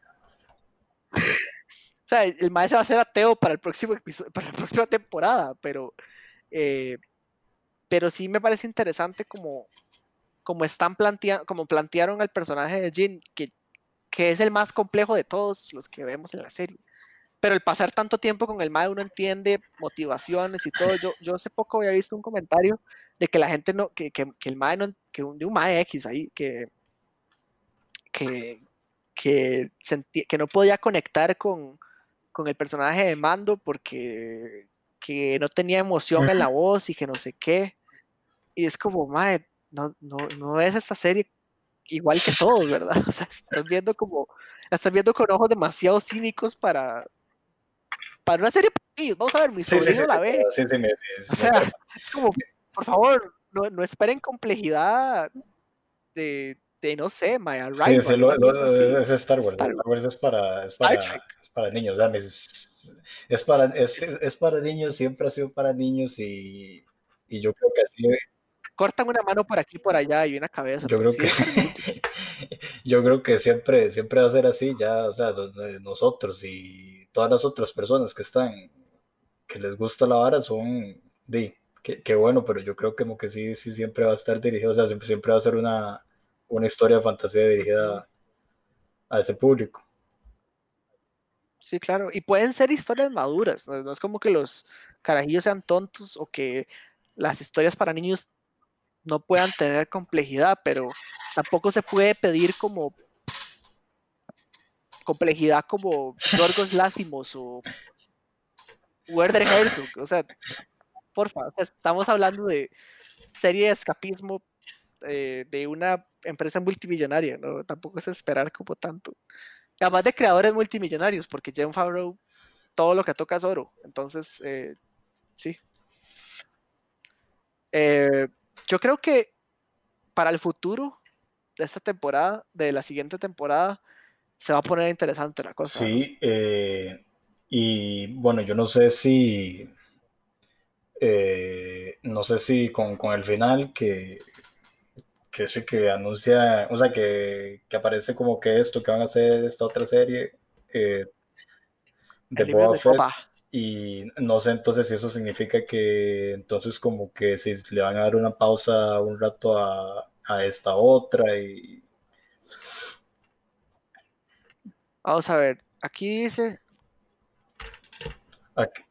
o sea, el maestro va a ser ateo para el próximo para la próxima temporada, pero, eh, pero sí me parece interesante como, como están planteando, como plantearon al personaje de Jin, que, que es el más complejo de todos los que vemos en la serie. Pero el pasar tanto tiempo con el MAE uno entiende motivaciones y todo. Yo, yo hace poco había visto un comentario de que la gente no, que, que, que el MAE no, que un, de un MAE X ahí, que, que, que, que no podía conectar con, con, el personaje de Mando porque que no tenía emoción en la voz y que no sé qué. Y es como, madre, no, no, no es esta serie igual que todos, ¿verdad? O sea, estás viendo como, estás viendo con ojos demasiado cínicos para, para una serie Vamos a ver, mi sobrino la ve. o sea, es como, por favor, no, no esperen complejidad de, de no sé, My Arrival. Sí, es, es Star Wars. Star Wars es para, es para, es para niños. Es, es, para, es, es, para niños, siempre ha sido para niños y, y yo creo que así. Cortan una mano por aquí por allá y una cabeza. Yo creo que, yo creo que siempre, siempre va a ser así, ya, o sea, nosotros y todas las otras personas que están, que les gusta la vara son, de, qué bueno, pero yo creo que como que sí, sí siempre va a estar dirigido, o sea, siempre, siempre va a ser una, una historia de fantasía dirigida a ese público. Sí, claro. Y pueden ser historias maduras. No, es como que los carajillos sean tontos o que las historias para niños no puedan tener complejidad, pero tampoco se puede pedir como complejidad como Yorgos Lásimos o Werder Herzog. O sea, por favor, estamos hablando de serie de escapismo eh, de una empresa multimillonaria, ¿no? Tampoco es esperar como tanto. Además de creadores multimillonarios, porque Jen Favreau todo lo que toca es oro. Entonces, eh, sí. Eh, yo creo que para el futuro de esta temporada, de la siguiente temporada, se va a poner interesante la cosa. Sí, y bueno, yo no sé si, no sé si con, con el final que, que sí que anuncia, o sea, que, que, aparece como que esto, que van a hacer esta otra serie eh, de Boba Fett. Y no sé entonces si eso significa que entonces como que si le van a dar una pausa un rato a, a esta otra y... Vamos a ver, aquí dice... Aquí.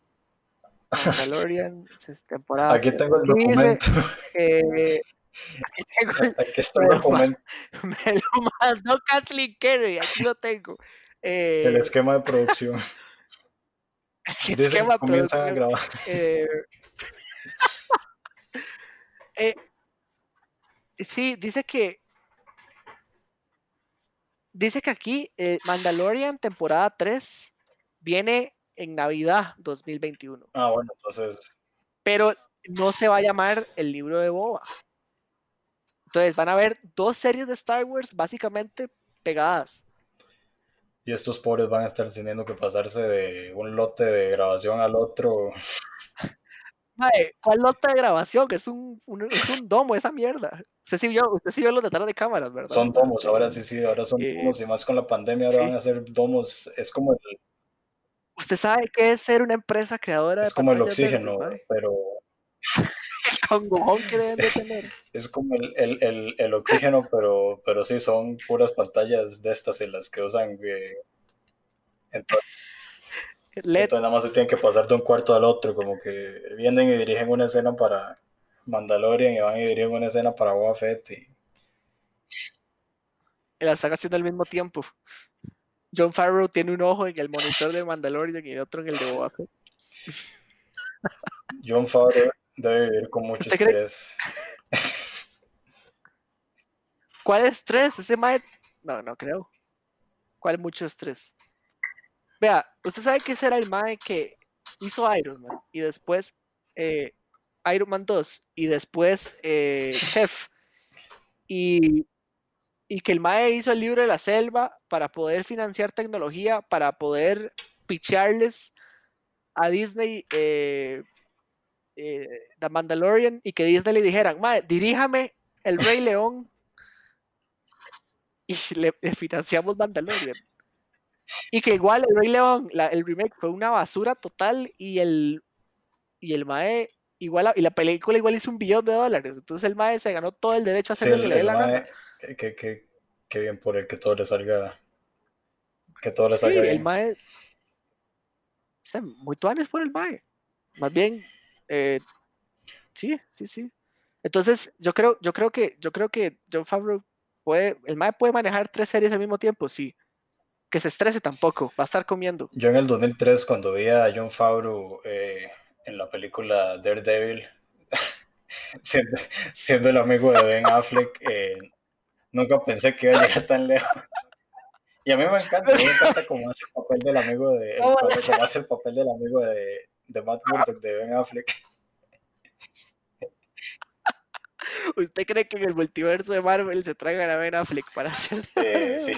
Mandalorian, temporada. Aquí tengo el documento. Dice, Aquí está el documento. Me lo mandó Kathleen Kennedy, aquí lo tengo. Eh, el esquema de producción. El esquema de producción. A grabar. Eh, eh, sí, dice que dice que aquí Mandalorian temporada 3 viene en Navidad 2021. Ah, bueno, entonces. Pero no se va a llamar el libro de Boba. Entonces van a ver dos series de Star Wars básicamente pegadas. Y estos pobres van a estar teniendo que pasarse de un lote de grabación al otro. Mae, ¿cuál nota de grabación? Es un, un, es un domo esa mierda. Usted sí vio, usted sí vio los detrás de cámaras, ¿verdad? Son domos, ahora sí, sí, ahora son Eh, domos y más con la pandemia ahora sí. van a ser domos, es como el, ¿Usted sabe qué es ser una empresa creadora es de como el verdes, oxígeno, pero El congojón que deben de tener. es como el, el, el, el oxígeno, pero, pero sí son puras pantallas de estas en las que usan. eh, entonces, LED, entonces nada más se tienen que pasar de un cuarto al otro, como que vienen y dirigen una escena para Mandalorian y van y dirigen una escena para Boba Fett y la están haciendo al mismo tiempo. John Farrow tiene un ojo en el monitor de Mandalorian y el otro en el de Boba Fett. John Favreau debe vivir con mucho ¿Usted cree- estrés. ¿Cuál estrés? Ese mae. No, no creo. ¿Cuál mucho estrés? Vea, usted sabe que ese era el mae que hizo Iron Man y después eh, Iron Man 2 y después eh, Chef. Y, y que el mae hizo el libro de la selva para poder financiar tecnología, para poder pichearles a Disney eh, eh, The Mandalorian y que Disney le dijeran, mae, diríjame el Rey León y le, le financiamos Mandalorian. Y que igual el Rey León, la- el remake fue una basura total y el y el Mae igual y la película igual hizo un billón de dólares. Entonces el Mae se ganó todo el derecho a Sí, hacer lo que el- le dé el la gana. que, que, que- que bien por el que todo le salga. Que todo le Sí, salga el bien. Mae. o sea, muy tuanes por el Mae. Más bien, eh, sí, sí, sí. Entonces, yo creo, yo creo que, yo creo que John Favreau puede, el Mae puede manejar tres series al mismo tiempo, sí. Que se estrese tampoco, va a estar comiendo. Yo en el 2003, cuando vi a John Favreau eh, en la película Daredevil, siendo, siendo el amigo de Ben Affleck, eh, nunca pensé que iba a llegar tan lejos. Y a mí me encanta, me encanta cómo hace el papel del amigo de, el- hace el papel del amigo de, de Matt Murdock, de Ben Affleck. ¿Usted cree que en el multiverso de Marvel se traigan a Ben Affleck para hacer? Eh, sí,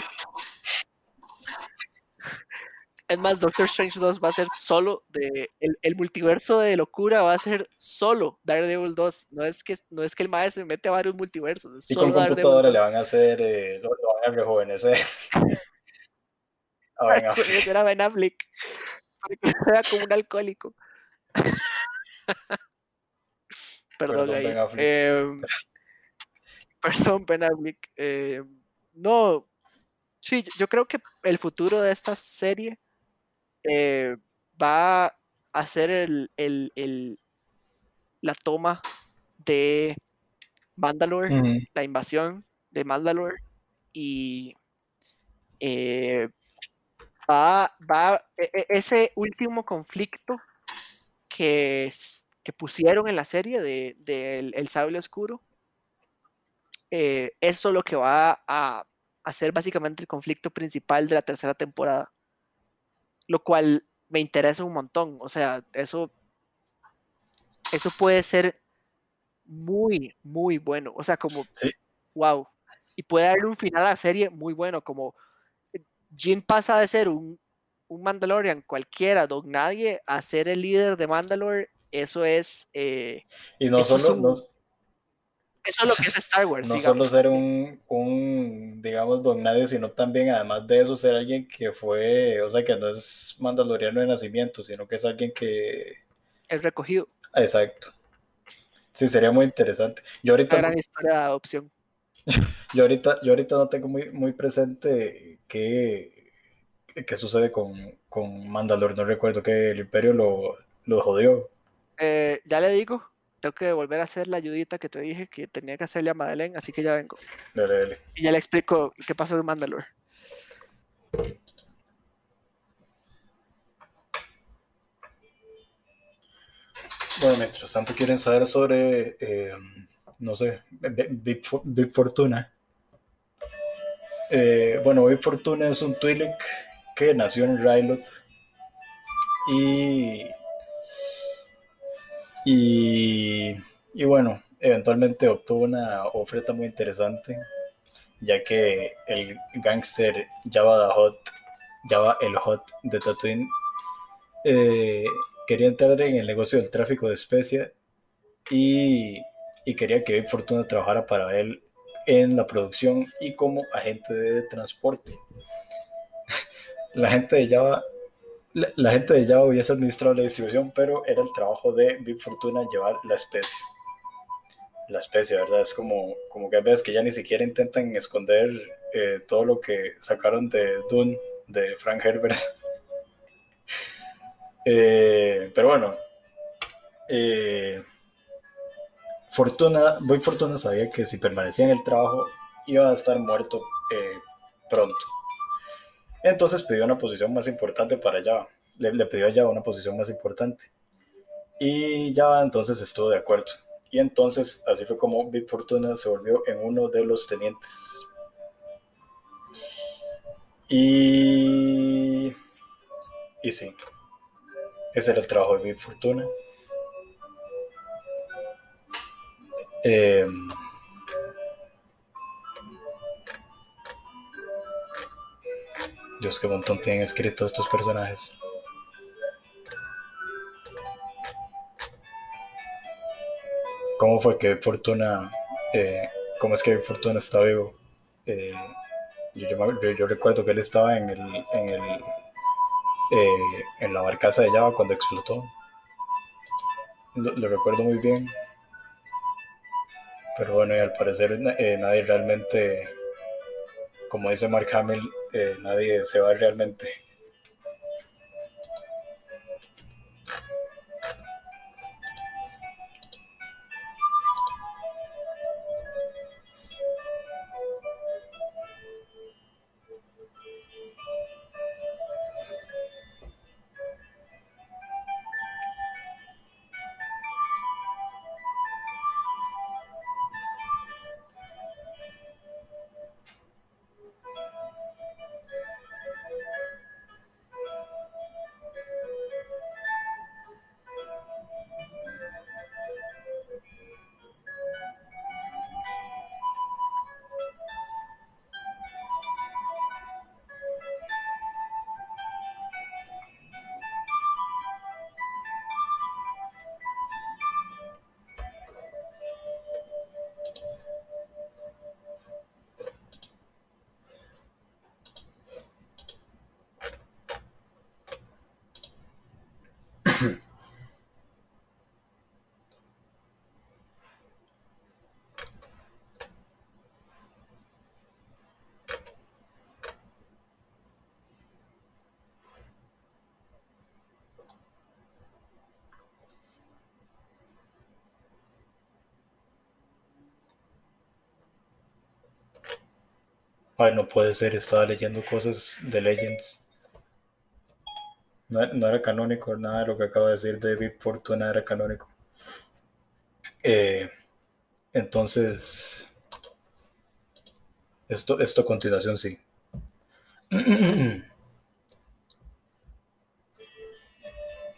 Es más, Doctor Strange 2 va a ser solo de. El, el multiverso de locura va a ser solo Daredevil 2. No es que, no es que el maestro se mete a varios multiversos. Es y solo con Daredevil computadora le 2. van a hacer, eh, lo, lo van a rejuvenecer. A Ben Affleck. Era Ben Affleck. Sea como un alcohólico. Perdón, Perdón, ahí. Ben Affleck. Em, perdón, Ben Affleck. Em, no, sí, yo creo que el futuro de esta serie eh, va a ser el, el- el- la toma de Mandalore, Ujú. la invasión de Mandalore y eh, va, va e- e- ese último conflicto que, pusieron en la serie de, El Sable Oscuro, eh, eso es lo que va a hacer básicamente el conflicto principal de la tercera temporada, lo cual me interesa un montón, o sea, eso, eso puede ser muy, muy bueno, o sea, como, Sí. wow, y puede darle un final a la serie muy bueno, como Jin pasa de ser un, un Mandalorian cualquiera, don nadie, a ser el líder de Mandalore, eso es, eh, Y no solo, un- no, eso es lo que es Star Wars, no digamos. solo ser un, un, digamos, don nadie, sino también, además de eso, ser alguien que fue, o sea, que no es mandaloriano de nacimiento, sino que es alguien que... el recogido, Exacto. Sí, sería muy interesante. Yo una ahorita, gran historia de adopción. yo ahorita, yo ahorita no tengo muy, muy presente qué, qué sucede con, con Mandalor. No recuerdo que el Imperio lo, lo jodió. Eh, ya le digo, tengo que volver a hacer la ayudita que te dije que tenía que hacerle a Madeleine, así que ya vengo. Dale, dale. Y ya le explico qué pasó en Mandalore. Bueno, mientras tanto quieren saber sobre, eh, no sé, Bi- Big, Fo- Big Fortuna. Eh, bueno, Big Fortuna es un Twi'lek que nació en Rylot y, y, bueno, eventualmente obtuvo una oferta muy interesante, ya que el gángster Jabba the Hutt, Jabba el Hutt de Tatooine, eh, quería entrar en el negocio del tráfico de especia y, y quería que Big Fortuna trabajara para él en la producción y como agente de transporte. La gente de Java, la, gente de Java hubiese administrado la distribución, pero era el trabajo de Big Fortuna llevar la especie. La especie, ¿verdad? Es como, como que a veces que ya ni siquiera intentan esconder eh, todo lo que sacaron de Dune, de Frank Herbert. Eh, pero bueno, eh, Fortuna, Boy Fortuna sabía que si permanecía en el trabajo iba a estar muerto eh, pronto. Entonces pidió una posición más importante para Java. Le, pidió a Java una posición más importante. Y Java entonces estuvo de acuerdo. Y entonces así fue como Big Fortuna se volvió en uno de los tenientes. Y... Y sí, ese era el trabajo de Big Fortuna. Eh, Dios, qué montón tienen escrito estos personajes. ¿Cómo fue que Fortuna, eh, cómo es que Fortuna está vivo? Eh, yo, recuerdo que él estaba en el, en el, en la barcaza de Java cuando explotó. lo recuerdo muy bien. Pero bueno, y al parecer eh, nadie realmente, como dice Mark Hamill, eh, nadie se va realmente. Ay, no puede ser, estaba leyendo cosas de Legends. No, era canónico, nada de lo que acaba de decir David Fortuna era canónico. Eh, entonces, esto, esto a continuación sí.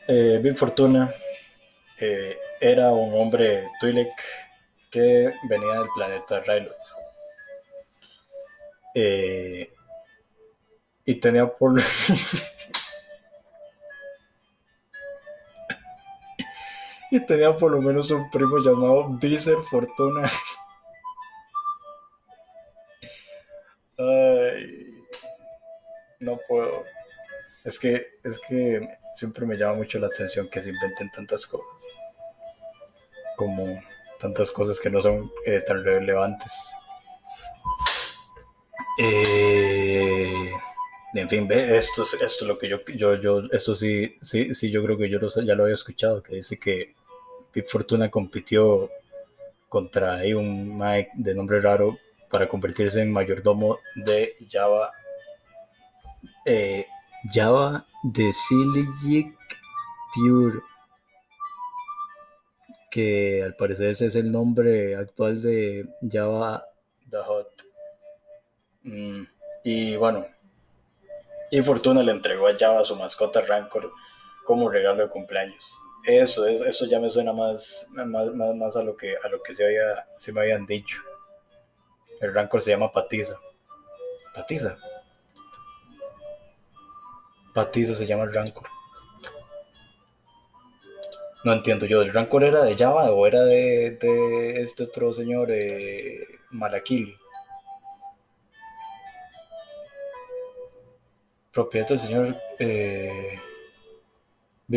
eh, Big Fortuna eh, era un hombre Twi'lek que venía del planeta Ryloth. Eh, y tenía por y tenía por lo menos un primo llamado Viser Fortuna. Ay, no puedo. Es que, es que siempre me llama mucho la atención que se inventen tantas cosas. Como tantas cosas que no son eh, tan relevantes. Eh, en fin, esto, esto es lo que yo, yo, yo, esto sí, sí, sí, yo creo que yo ya lo había escuchado, que dice que Big Fortuna compitió contra un Mike de nombre raro para convertirse en mayordomo de Java, eh, Java de Silijik Tiur, que al parecer ese es el nombre actual de Java The Hot. Mm, y bueno, y Fortuna le entregó a Java su mascota Rancor como regalo de cumpleaños. Eso, eso ya me suena más, más, a lo que a lo que se, había, se me habían dicho. El Rancor se llama Patiza. Patiza. Patiza se llama el Rancor. No entiendo yo, ¿el Rancor era de Java o era de, de este otro señor, eh? Propiedad del señor eh,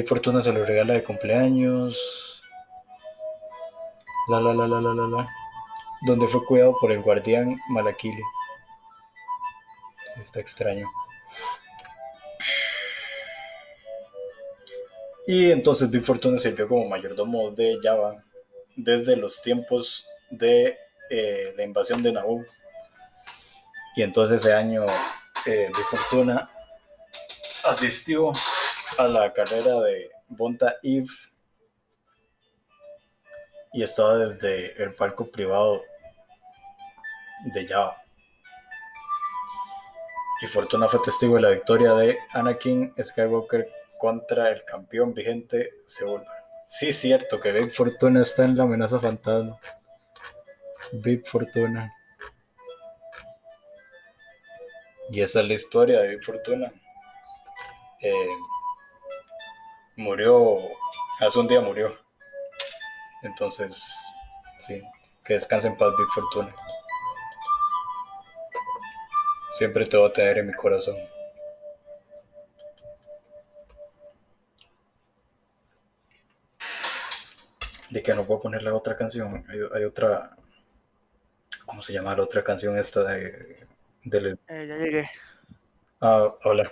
Fortuna se lo regala de cumpleaños. La la la la la la la. Donde fue cuidado por el guardián Malakili. Está extraño. Y entonces Big Fortuna sirvió como mayordomo de Java desde los tiempos de eh, la invasión de Naboo. Y entonces ese año eh, Big Fortuna asistió a la carrera de Bonta Eve y estaba desde el falco privado de Java. Y Fortuna fue testigo de la victoria de Anakin Skywalker contra el campeón vigente Seúl. Sí, cierto que Big Fortuna está en la amenaza fantasma. Big Fortuna. Y esa es la historia de Big Fortuna. Eh, murió, hace un día murió. Entonces, sí, que descanse en paz Big Fortuna. Siempre te voy a tener en mi corazón. De que no puedo poner la otra canción. Hay, otra. ¿Cómo se llama la otra canción esta de. Eh, ya llegué. Ah, hola.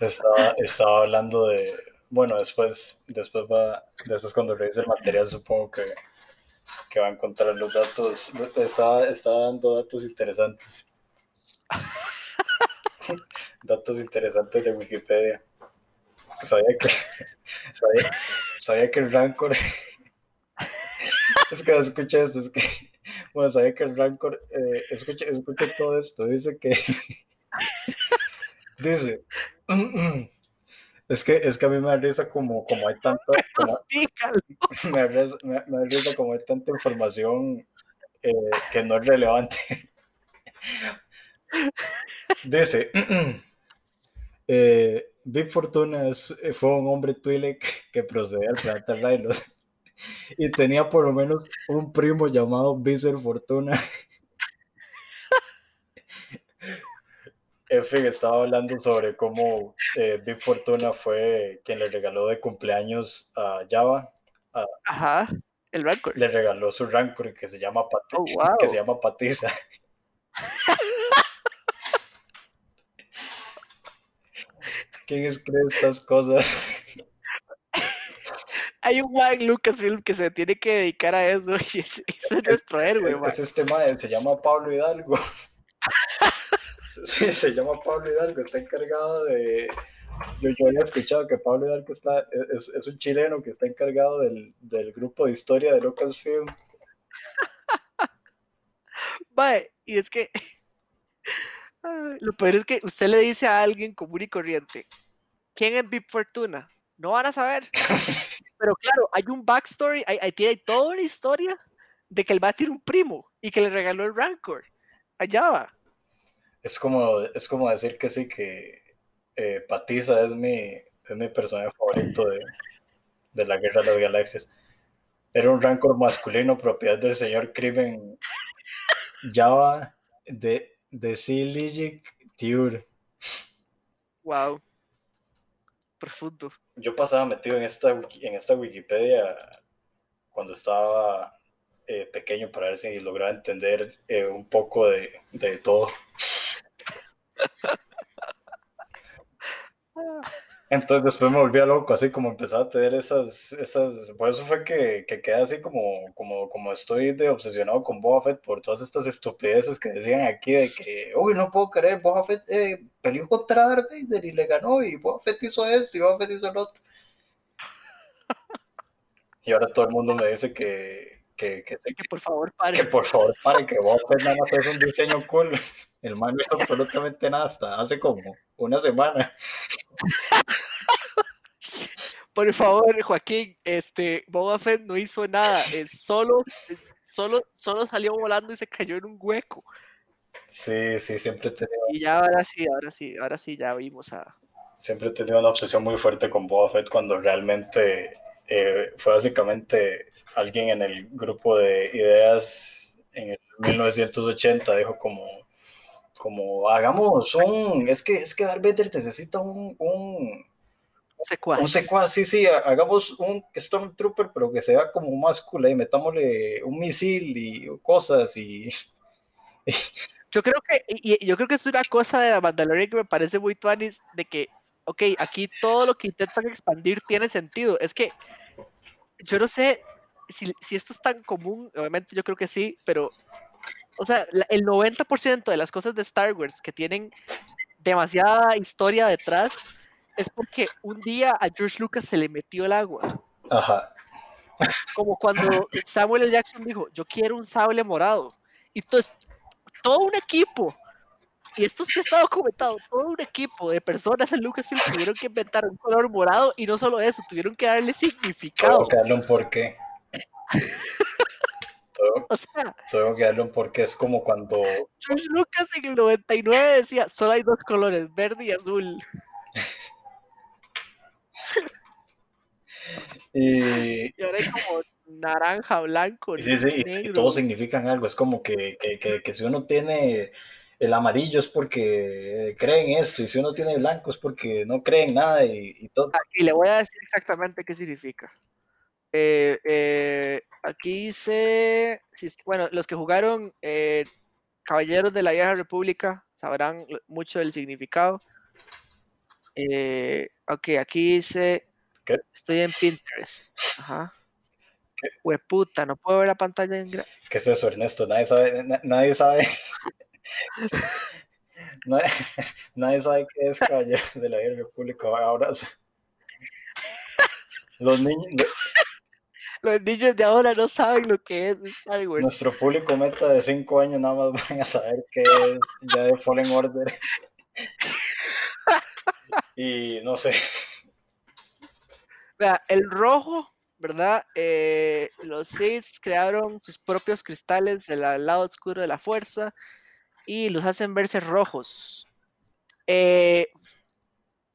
Estaba, estaba hablando de. Bueno, después, después va. Después cuando revise el material supongo que, que va a encontrar los datos. Estaba, estaba dando datos interesantes. datos interesantes de Wikipedia. Sabía que. Sabía, sabía que el Rancor. es que escuché esto, es que. Bueno, sabía que el Rancor. Eh, escuché, escuché todo esto. Dice que. Dice. Es que, es que a mí me da risa como, como hay tanto. Como, me, risa, me, da risa como hay tanta información eh, que no es relevante. Dice. eh, Big Fortuna eh, fue un hombre Twi'lek que procedía del planeta Rylos y tenía por lo menos un primo llamado Visor Fortuna. Fin, estaba hablando sobre cómo eh, Big Fortuna fue quien le regaló de cumpleaños a Java. Ajá, el Rancor. Le regaló su Rancor que se llama, oh, que se llama Patiza. ¿Quién escribe estas cosas? Hay un Juan Lucasfilm que se tiene que dedicar a eso y es, nuestro héroe. Es, este madre, se llama Pablo Hidalgo. sí, se llama Pablo Hidalgo, está encargado de... Yo, yo había escuchado que Pablo Hidalgo está, es, es un chileno que está encargado del, del grupo de historia de Lucasfilm. Vale, y es que lo peor es que usted le dice a alguien común y corriente, ¿quién es Big Fortuna? No van a saber. Pero claro, hay un backstory, hay, tiene toda una historia de que el va tiene un primo y que le regaló el Rancor. Allá va. Es como, es como decir que sí, que eh, Patiza es mi, es mi personaje favorito de, de la Guerra de las Galaxias. Era un Rancor masculino, propiedad del señor Crimen Java de de Silig Tiur. Wow. Profundo. Yo pasaba metido en esta, en esta Wikipedia cuando estaba eh, pequeño para ver si lograba entender eh, un poco de, de todo. Entonces después me volvía loco, así como empezaba a tener esas, esas, por eso fue que, que quedé así como, como, como estoy de obsesionado con Boba Fett por todas estas estupideces que decían aquí de que, uy, no puedo creer, Boba Fett eh, peleó contra Darth Vader y le ganó y Boba Fett hizo esto y Boba Fett hizo lo otro. Y ahora todo el mundo me dice que, que, que, que por favor pare. Que por favor pare, que Boba Fett nada más es un diseño cool. El man no hizo absolutamente nada hasta hace como una semana. Por favor, Joaquín, este, Boba Fett no hizo nada, es solo, solo, solo salió volando y se cayó en un hueco. Sí, sí, siempre tenía. Y ya ahora sí, ahora sí, ahora sí, ya vimos a. siempre he tenido una obsesión muy fuerte con Boba Fett cuando realmente eh, fue básicamente alguien en el grupo de ideas en el 1980 dijo como como hagamos un es que es que Darth Vader necesita un, un secuaz. Un secuaz, sí, sí, hagamos un Stormtrooper, pero que sea como más cool, y metámosle un misil y cosas y... Yo creo que, y, yo creo que es una cosa de la Mandalorian que me parece muy tuanis, de que, ok, aquí todo lo que intentan expandir tiene sentido. Es que, yo no sé si, si esto es tan común, obviamente yo creo que sí, pero, o sea, el 90% de las cosas de Star Wars que tienen demasiada historia detrás, es porque un día a George Lucas se le metió el agua. Ajá. Como cuando Samuel L. Jackson dijo, yo quiero un sable morado. Y entonces, todo un equipo, y esto sí está documentado, todo un equipo de personas en Lucasfilm tuvieron que inventar un color morado y no solo eso, tuvieron que darle significado. Tengo que darle un porqué. o sea, tengo que darle un porqué. Es como cuando. George Lucas en el 99 decía: solo hay dos colores, verde y azul. y, ahora es como naranja, blanco. Sí, sí, y, todos significan algo. Es como que, si uno tiene el amarillo es porque creen esto, y si uno tiene blanco es porque no creen nada y, todo. Y le voy a decir exactamente qué significa. Eh, eh, aquí dice, bueno, los que jugaron eh, Caballeros de la Vieja República sabrán mucho del significado. ok, aquí dice Estoy en Pinterest. Ajá. Pues puta, no puedo ver la pantalla en ¿Qué es eso, Ernesto? Nadie sabe. nadie sabe. nadie, sabe qué es calle de la República. Ahora. Los niños. Los niños de ahora no saben lo que es Star Wars. Nuestro público meta de 5 años nada más van a saber qué es ya de Fallen Order. y no sé el rojo, ¿verdad? Eh, los Sith crearon sus propios cristales del lado oscuro de la fuerza y los hacen verse rojos. Eh,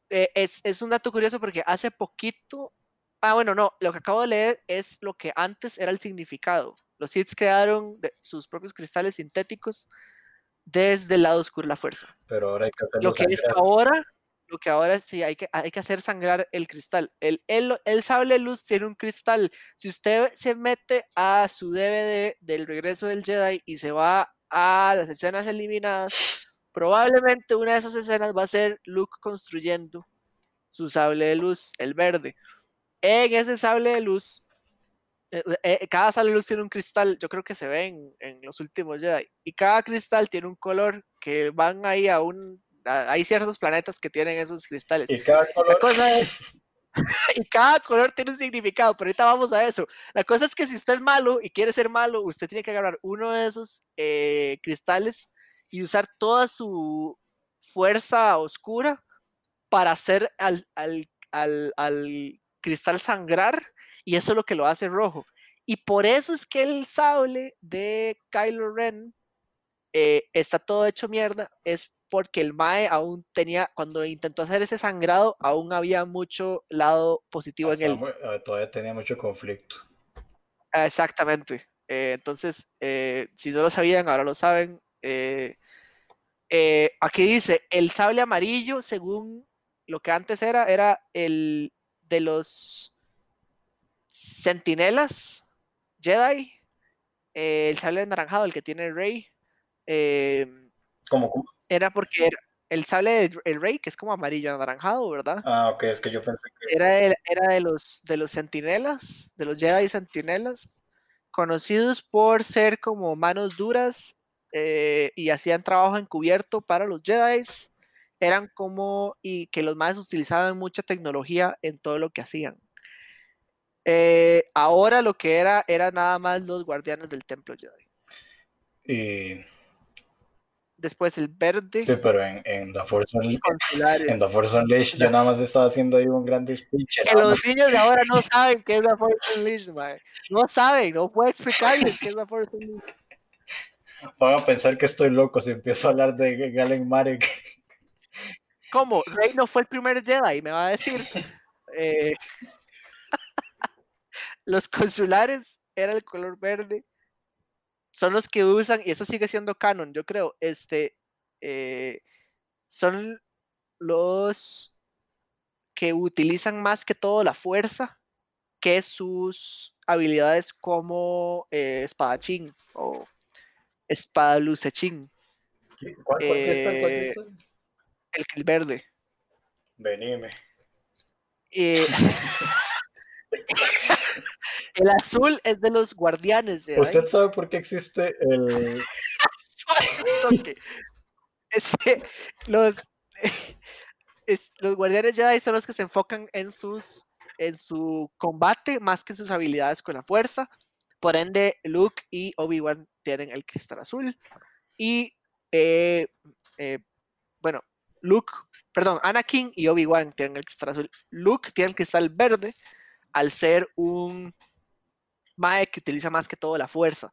eh, es, un dato curioso porque hace poquito, ah, bueno, no, lo que acabo de leer es lo que antes era el significado. Los Sith crearon sus propios cristales sintéticos desde el lado oscuro de la fuerza. Pero ahora hay que Lo que es ahora lo que ahora sí hay que, hay que hacer sangrar el cristal. El, el, el sable luz tiene un cristal. Si usted se mete a su DVD del regreso del Jedi y se va a las escenas eliminadas, probablemente una de esas escenas va a ser Luke construyendo su sable de luz, el verde. En ese sable de luz, eh, eh, cada sable de luz tiene un cristal, yo creo que se ve en, en los últimos Jedi, y cada cristal tiene un color que van ahí a un hay ciertos planetas que tienen esos cristales. Y cada color. y cada color tiene un significado, pero ahorita vamos a eso. La cosa es que si usted es malo y quiere ser malo, usted tiene que agarrar uno de esos eh, cristales y usar toda su fuerza oscura para hacer al, al, cristal sangrar y eso es lo que lo hace rojo. Y por eso es que el sable de Kylo Ren eh, está todo hecho mierda, es porque el Mae aún tenía, cuando intentó hacer ese sangrado, aún había mucho lado positivo en él. Eh, todavía tenía mucho conflicto. Exactamente. Eh, entonces, eh, si no lo sabían, ahora lo saben. aquí dice, el sable amarillo, según lo que antes era, era el de los sentinelas Jedi. el sable anaranjado, el que tiene Rey. ¿Cómo? cómo? Era porque era el sable del rey, que es como amarillo anaranjado, ¿verdad? Ah, ok, es que yo pensé que... Era, era de los de los sentinelas, de los Jedi sentinelas, conocidos por ser como manos duras eh, y hacían trabajo encubierto para los Jedi. Eran como, y que los más utilizaban mucha tecnología en todo lo que hacían. Eh, ahora lo que era, era nada más los guardianes del templo Jedi. Y después el verde. Sí, pero en, en The Force Unleashed, en The Force Unleashed yo nada más estaba haciendo ahí un gran speech. Que los niños de ahora no saben qué es The Force Unleashed, man. No saben, no puedo explicarles qué es The Force Unleashed. Van a pensar que estoy loco si empiezo a hablar de Galen Marek. ¿Cómo? Rey no fue el primer Jedi, me va a decir. Eh, los consulares era el color verde. Son los que usan, y eso sigue siendo canon, yo creo. Este eh, son los que utilizan más que todo la fuerza que sus habilidades como eh, espadachín o espadalucechín. ¿Cuál, cuál, eh, el, el verde. Venime. Eh, el azul es de los guardianes. ¿Usted sabe por qué existe el. este, los, los guardianes Jedi son los que se enfocan en sus en su combate más que en sus habilidades con la fuerza. Por ende, Luke y Obi-Wan tienen el cristal azul. Y eh, eh, bueno, Luke, perdón, Anakin y Obi-Wan tienen el cristal azul. Luke tiene el cristal verde al ser un Mae que utiliza más que todo la fuerza.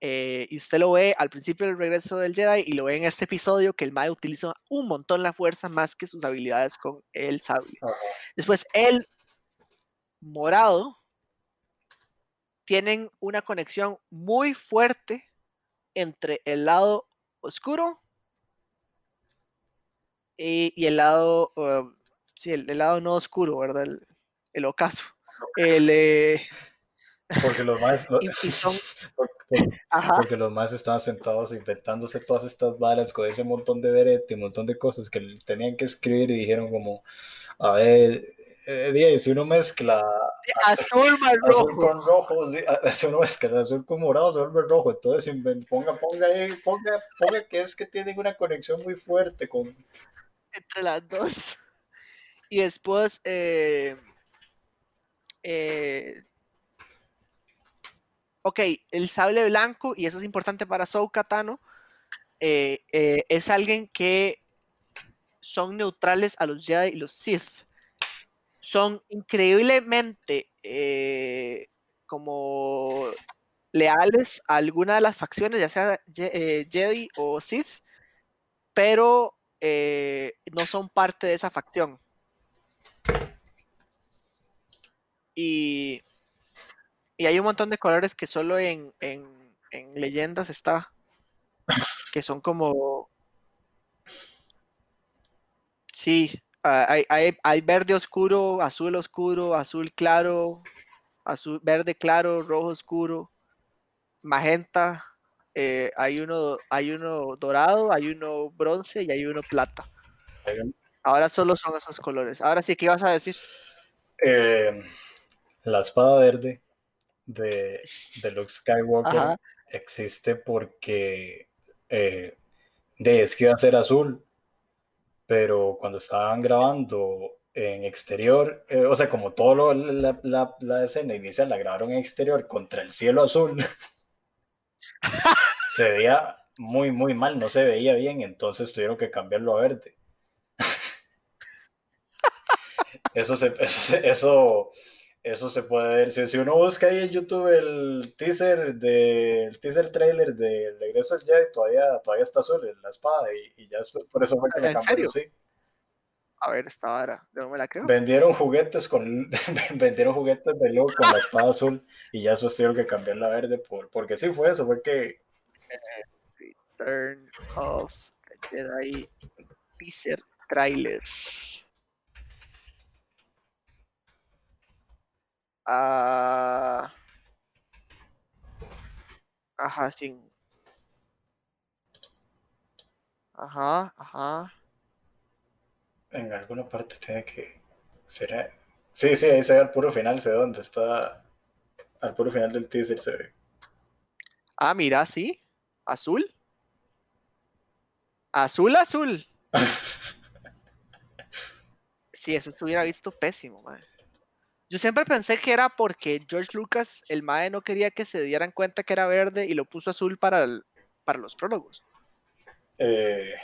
Eh, y usted lo ve al principio del regreso del Jedi y lo ve en este episodio que el Mae utiliza un montón la fuerza más que sus habilidades con el sable. Después, el morado tienen una conexión muy fuerte entre el lado oscuro y, el lado, um, sí, el, lado no oscuro, ¿verdad? El, ocaso. El, eh, porque los más porque, los más estaban sentados inventándose todas estas balas con ese montón de verete, un montón de cosas que tenían que escribir y dijeron como, a ver, eh, si uno mezcla azul, más rojo. con rojo, si uno mezcla azul con morado se vuelve rojo, entonces ponga, ponga ponga, ponga que es que tienen una conexión muy fuerte con entre las dos. Y después, eh, eh, ok, el sable blanco, y eso es importante para Sou Katano, eh, es alguien que son neutrales a los Jedi y los Sith. Son increíblemente como leales a alguna de las facciones, ya sea Jedi o Sith, pero eh, no son parte de esa facción. Y, y hay un montón de colores que solo en, leyendas está. Que son como. Sí, hay, hay, verde oscuro, azul oscuro, azul claro, azul, verde claro, rojo oscuro, magenta, eh, hay, uno, hay uno dorado, hay uno bronce y hay uno plata. Ahora solo son esos colores. Ahora sí, ¿qué ibas a decir? Eh, la espada verde de, de Luke Skywalker existe porque eh, de, es que iba a ser azul, pero cuando estaban grabando en exterior, o sea, como todo lo, la, la, la escena inicial la grabaron en exterior contra el cielo azul. se veía muy, muy mal, no se veía bien, entonces tuvieron que cambiarlo a verde. eso, se, eso, eso, se puede ver. Si, uno busca ahí en YouTube el teaser de, el teaser trailer de Regreso al Jedi, todavía, todavía está azul en la espada y, ya después por eso fue que me cambiaron, sí. A ver, esta hora, no me la creo. Vendieron juguetes con vendieron juguetes de Luke con la espada azul y ya después tuvieron que cambiar la verde por, porque sí fue eso, fue que Return of Jedi teaser trailer. Ah, ajá, sí. Ajá, ajá. En alguna parte tiene que. ¿Será? Sí, sí, ahí se ve al puro final, ve dónde está. Al puro final del teaser se ve. Ah, mira, sí. Azul. Azul, azul. Si eso se hubiera visto pésimo, man. Yo siempre pensé que era porque George Lucas, el mae, no quería que se dieran cuenta que era verde y lo puso azul para, para los prólogos. Eh,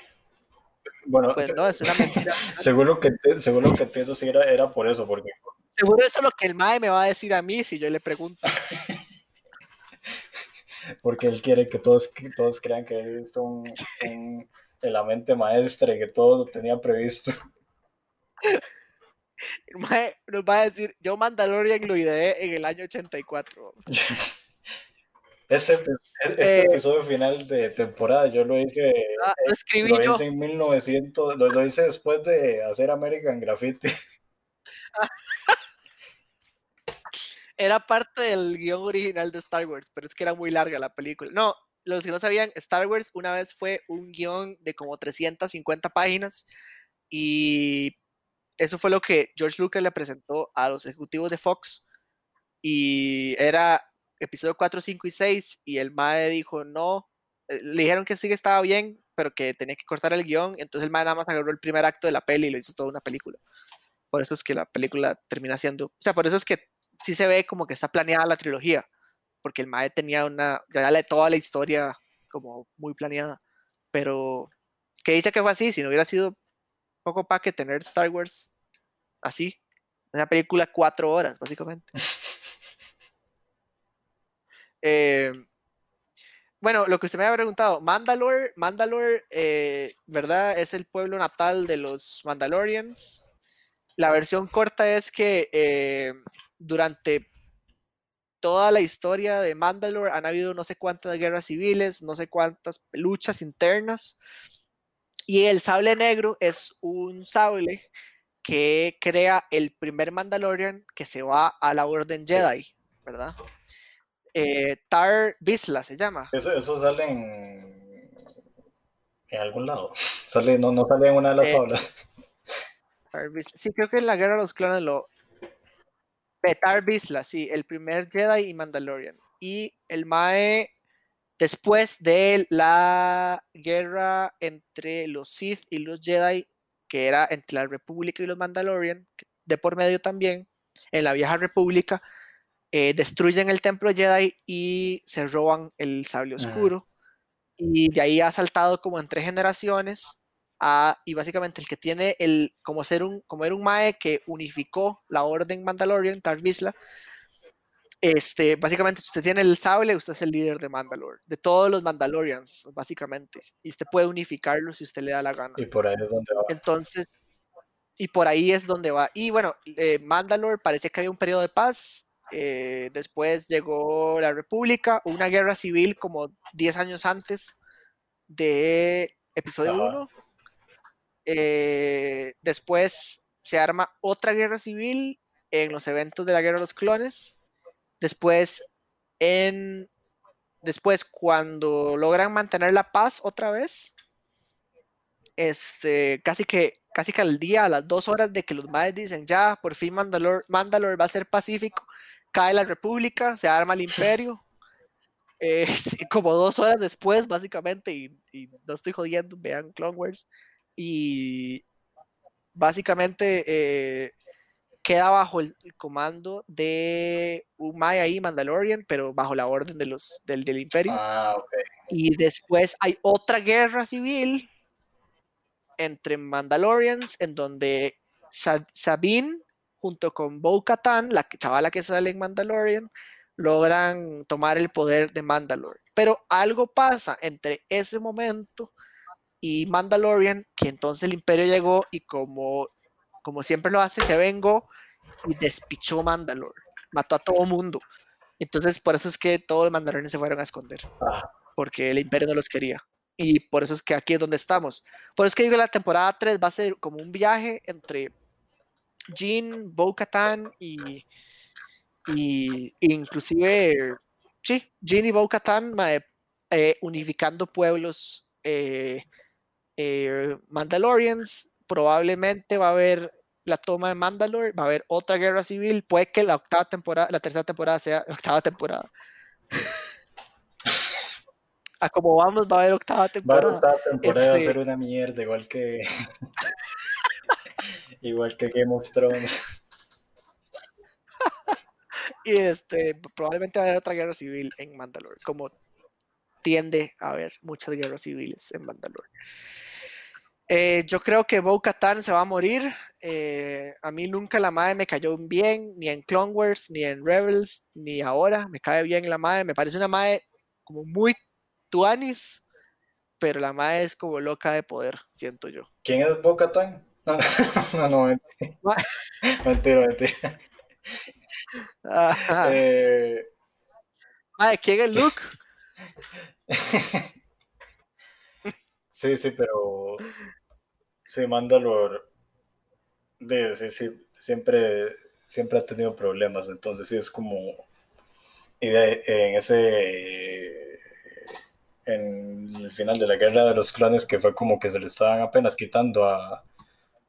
bueno, pues no, es una mentira. seguro que, seguro que entiendo si era, era por eso, porque... Seguro eso es lo que el mae me va a decir a mí si yo le pregunto. porque él quiere que todos, todos crean que es un, en la mente maestra y que todo lo tenía previsto. nos va a decir, yo Mandalorian lo ideé en el año 84. Ese, este eh, episodio final de temporada yo lo hice, ah, lo, hice en 1900, lo, lo, hice después de hacer American Graffiti. Era parte del guion original de Star Wars, pero es que era muy larga la película. No, los que no sabían, Star Wars una vez fue un guion de como 350 páginas y eso fue lo que George Lucas le presentó a los ejecutivos de Fox y era episodio 4, 5 y 6 y el MAE dijo no, eh, le dijeron que sí que estaba bien, pero que tenía que cortar el guion, entonces el MAE nada más agarró el primer acto de la peli y lo hizo toda una película. Por eso es que la película termina siendo, o sea, por eso es que sí se ve como que está planeada la trilogía, porque el MAE tenía una, ya le toda la historia como muy planeada, pero que dice que fue así, si no hubiera sido poco para que tener Star Wars así, una película cuatro horas, básicamente. Eh, bueno, lo que usted me había preguntado, Mandalore, Mandalore, eh, ¿verdad? Es el pueblo natal de los Mandalorians. La versión corta es que eh, durante toda la historia de Mandalore han habido no sé cuántas guerras civiles, no sé cuántas luchas internas. Y el sable negro es un sable que crea el primer Mandalorian que se va a la Orden Jedi, ¿verdad? Eh, Tar Bisla se llama. Eso, eso sale en, en algún lado. Sale, no, no sale en una de las eh, Sí, creo que en la Guerra de los Clones lo. Tar Bisla, sí, el primer Jedi y Mandalorian. Y el Mae, después de la guerra entre los Sith y los Jedi, que era entre la República y los Mandalorian, de por medio también, en la vieja República, eh, destruyen el templo Jedi y se roban el sable oscuro. Y de ahí ha saltado como en tres generaciones. A, y básicamente el que tiene el como ser un como era un mae que unificó la orden Mandalorian Tar este básicamente si usted tiene el sable usted es el líder de Mandalore de todos los Mandalorians básicamente y usted puede unificarlo si usted le da la gana y por ahí es donde va entonces y por ahí es donde va y bueno eh, Mandalore parece que había un periodo de paz eh, después llegó la República, una guerra civil como 10 años antes de episodio 1. Eh, después se arma otra guerra civil en los eventos de la Guerra de los Clones. Después, en, después cuando logran mantener la paz otra vez, este, casi que casi que al día, a las dos horas de que los madres dicen ya, por fin Mandalore, Mandalore va a ser pacífico, cae la República, se arma el imperio. Eh, como dos horas después, básicamente, y, no estoy jodiendo, vean Clone Wars. Y básicamente eh, queda bajo el, comando de un Maya ahí, Mandalorian, pero bajo la orden de los, del, del imperio. Ah, y después hay otra guerra civil entre Mandalorians, en donde Sabine junto con Bo Katan, la chavala que sale en Mandalorian, logran tomar el poder de Mandalore. Pero algo pasa entre ese momento y Mandalorian, que entonces el imperio llegó y como, como siempre lo hace, se vengó y despichó Mandalore. Mató a todo mundo. Entonces por eso es que todos los Mandalorians se fueron a esconder. Porque el imperio no los quería. Y por eso es que aquí es donde estamos. Por eso es que digo que la temporada 3 va a ser como un viaje entre Jean, Bo Katan y, y inclusive, sí, Jean y Bo Katan eh, unificando pueblos eh, eh, Mandalorians. Probablemente va a haber la toma de Mandalore, va a haber otra guerra civil, puede que la octava temporada, la tercera temporada sea la octava temporada. a como vamos, va a haber octava temporada. Va a octava temporada, va a este ser una mierda, igual que Igual que Game of Thrones. y este, probablemente va a haber otra guerra civil en Mandalore, como tiende a haber muchas guerras civiles en Mandalore. Eh, yo creo que Bo Katan se va a morir. Eh, a mí nunca la madre me cayó bien, ni en Clone Wars, ni en Rebels, ni ahora. Me cae bien la madre. Me parece una madre como muy tuanis, pero la mae es como loca de poder, siento yo. ¿Quién es Boca Tan? No, no, mentira. mentira, mentira. Eh... ¿quién es Luke? sí, sí, pero sí, Mandalore de, sí, sí, siempre, siempre ha tenido problemas, entonces sí es como en ese en el final de la guerra de los clanes que fue como que se le estaban apenas quitando a,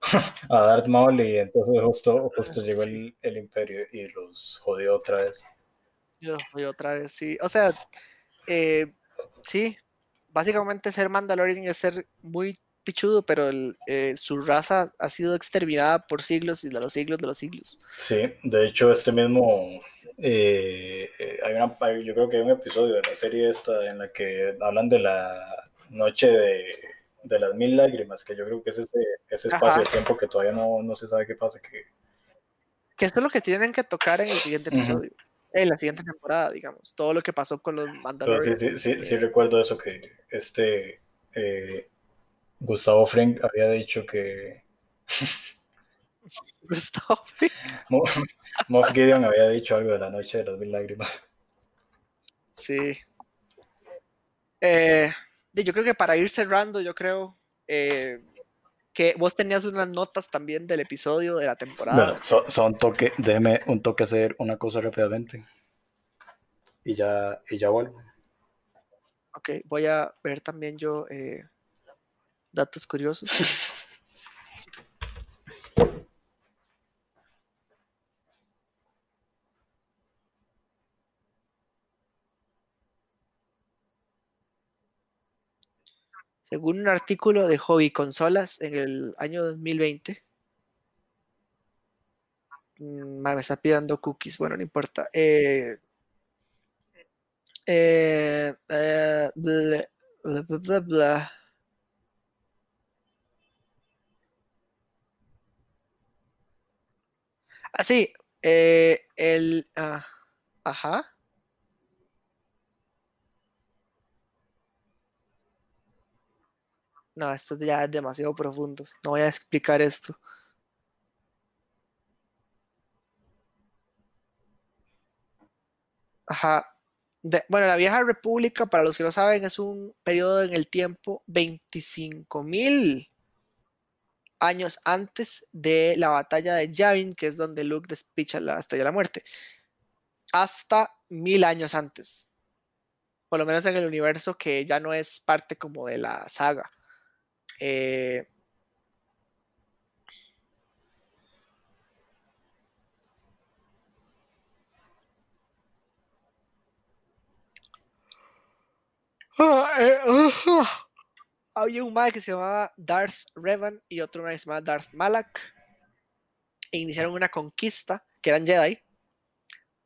a Darth Maul y entonces justo, justo llegó el, el imperio y los jodió otra vez. Los jodió otra vez, sí. O sea, eh, sí, básicamente ser Mandalorian es ser muy pichudo, pero eh, su raza ha sido exterminada por siglos y de los siglos de los siglos. Sí, de hecho este mismo, eh, hay una, yo creo que hay un episodio de la serie esta en la que hablan de la noche de, de las mil lágrimas, que yo creo que es ese, ese espacio de tiempo que todavía no, no, se sabe qué pasa. Que... que esto es lo que tienen que tocar en el siguiente episodio. En la siguiente temporada, digamos, todo lo que pasó con los Mandalorians. Sí, sí, sí, sí, recuerdo eso, que este eh, Gustavo Frank había dicho que. Gustavo Moff Gideon había dicho algo de la noche de las mil lágrimas. Sí. Eh, yo creo que para ir cerrando, yo creo eh, que vos tenías unas notas también del episodio de la temporada. Bueno, son, toque, déjeme un toque hacer una cosa rápidamente. Y ya, y ya vuelvo. Ok, voy a ver también yo eh, datos curiosos. Según un artículo de Hobby Consolas en el año 2020, mm, me está pidiendo cookies, bueno, no importa. Eh, eh, eh, bla, bla, bla, Ah, eh, el... Ah, ajá. No, esto ya es demasiado profundo. No voy a explicar esto. Ajá. bueno, la vieja república, para los que no saben, es un periodo en el tiempo 25 mil años antes de la batalla de Yavin, que es donde Luke despicha la estrella de la muerte. Hasta mil años antes. Por lo menos en el universo que ya no es parte como de la saga. Eh, ah, eh, había un mae que se llamaba Darth Revan y otro mae que se llamaba Darth Malak. E iniciaron una conquista, que eran Jedi,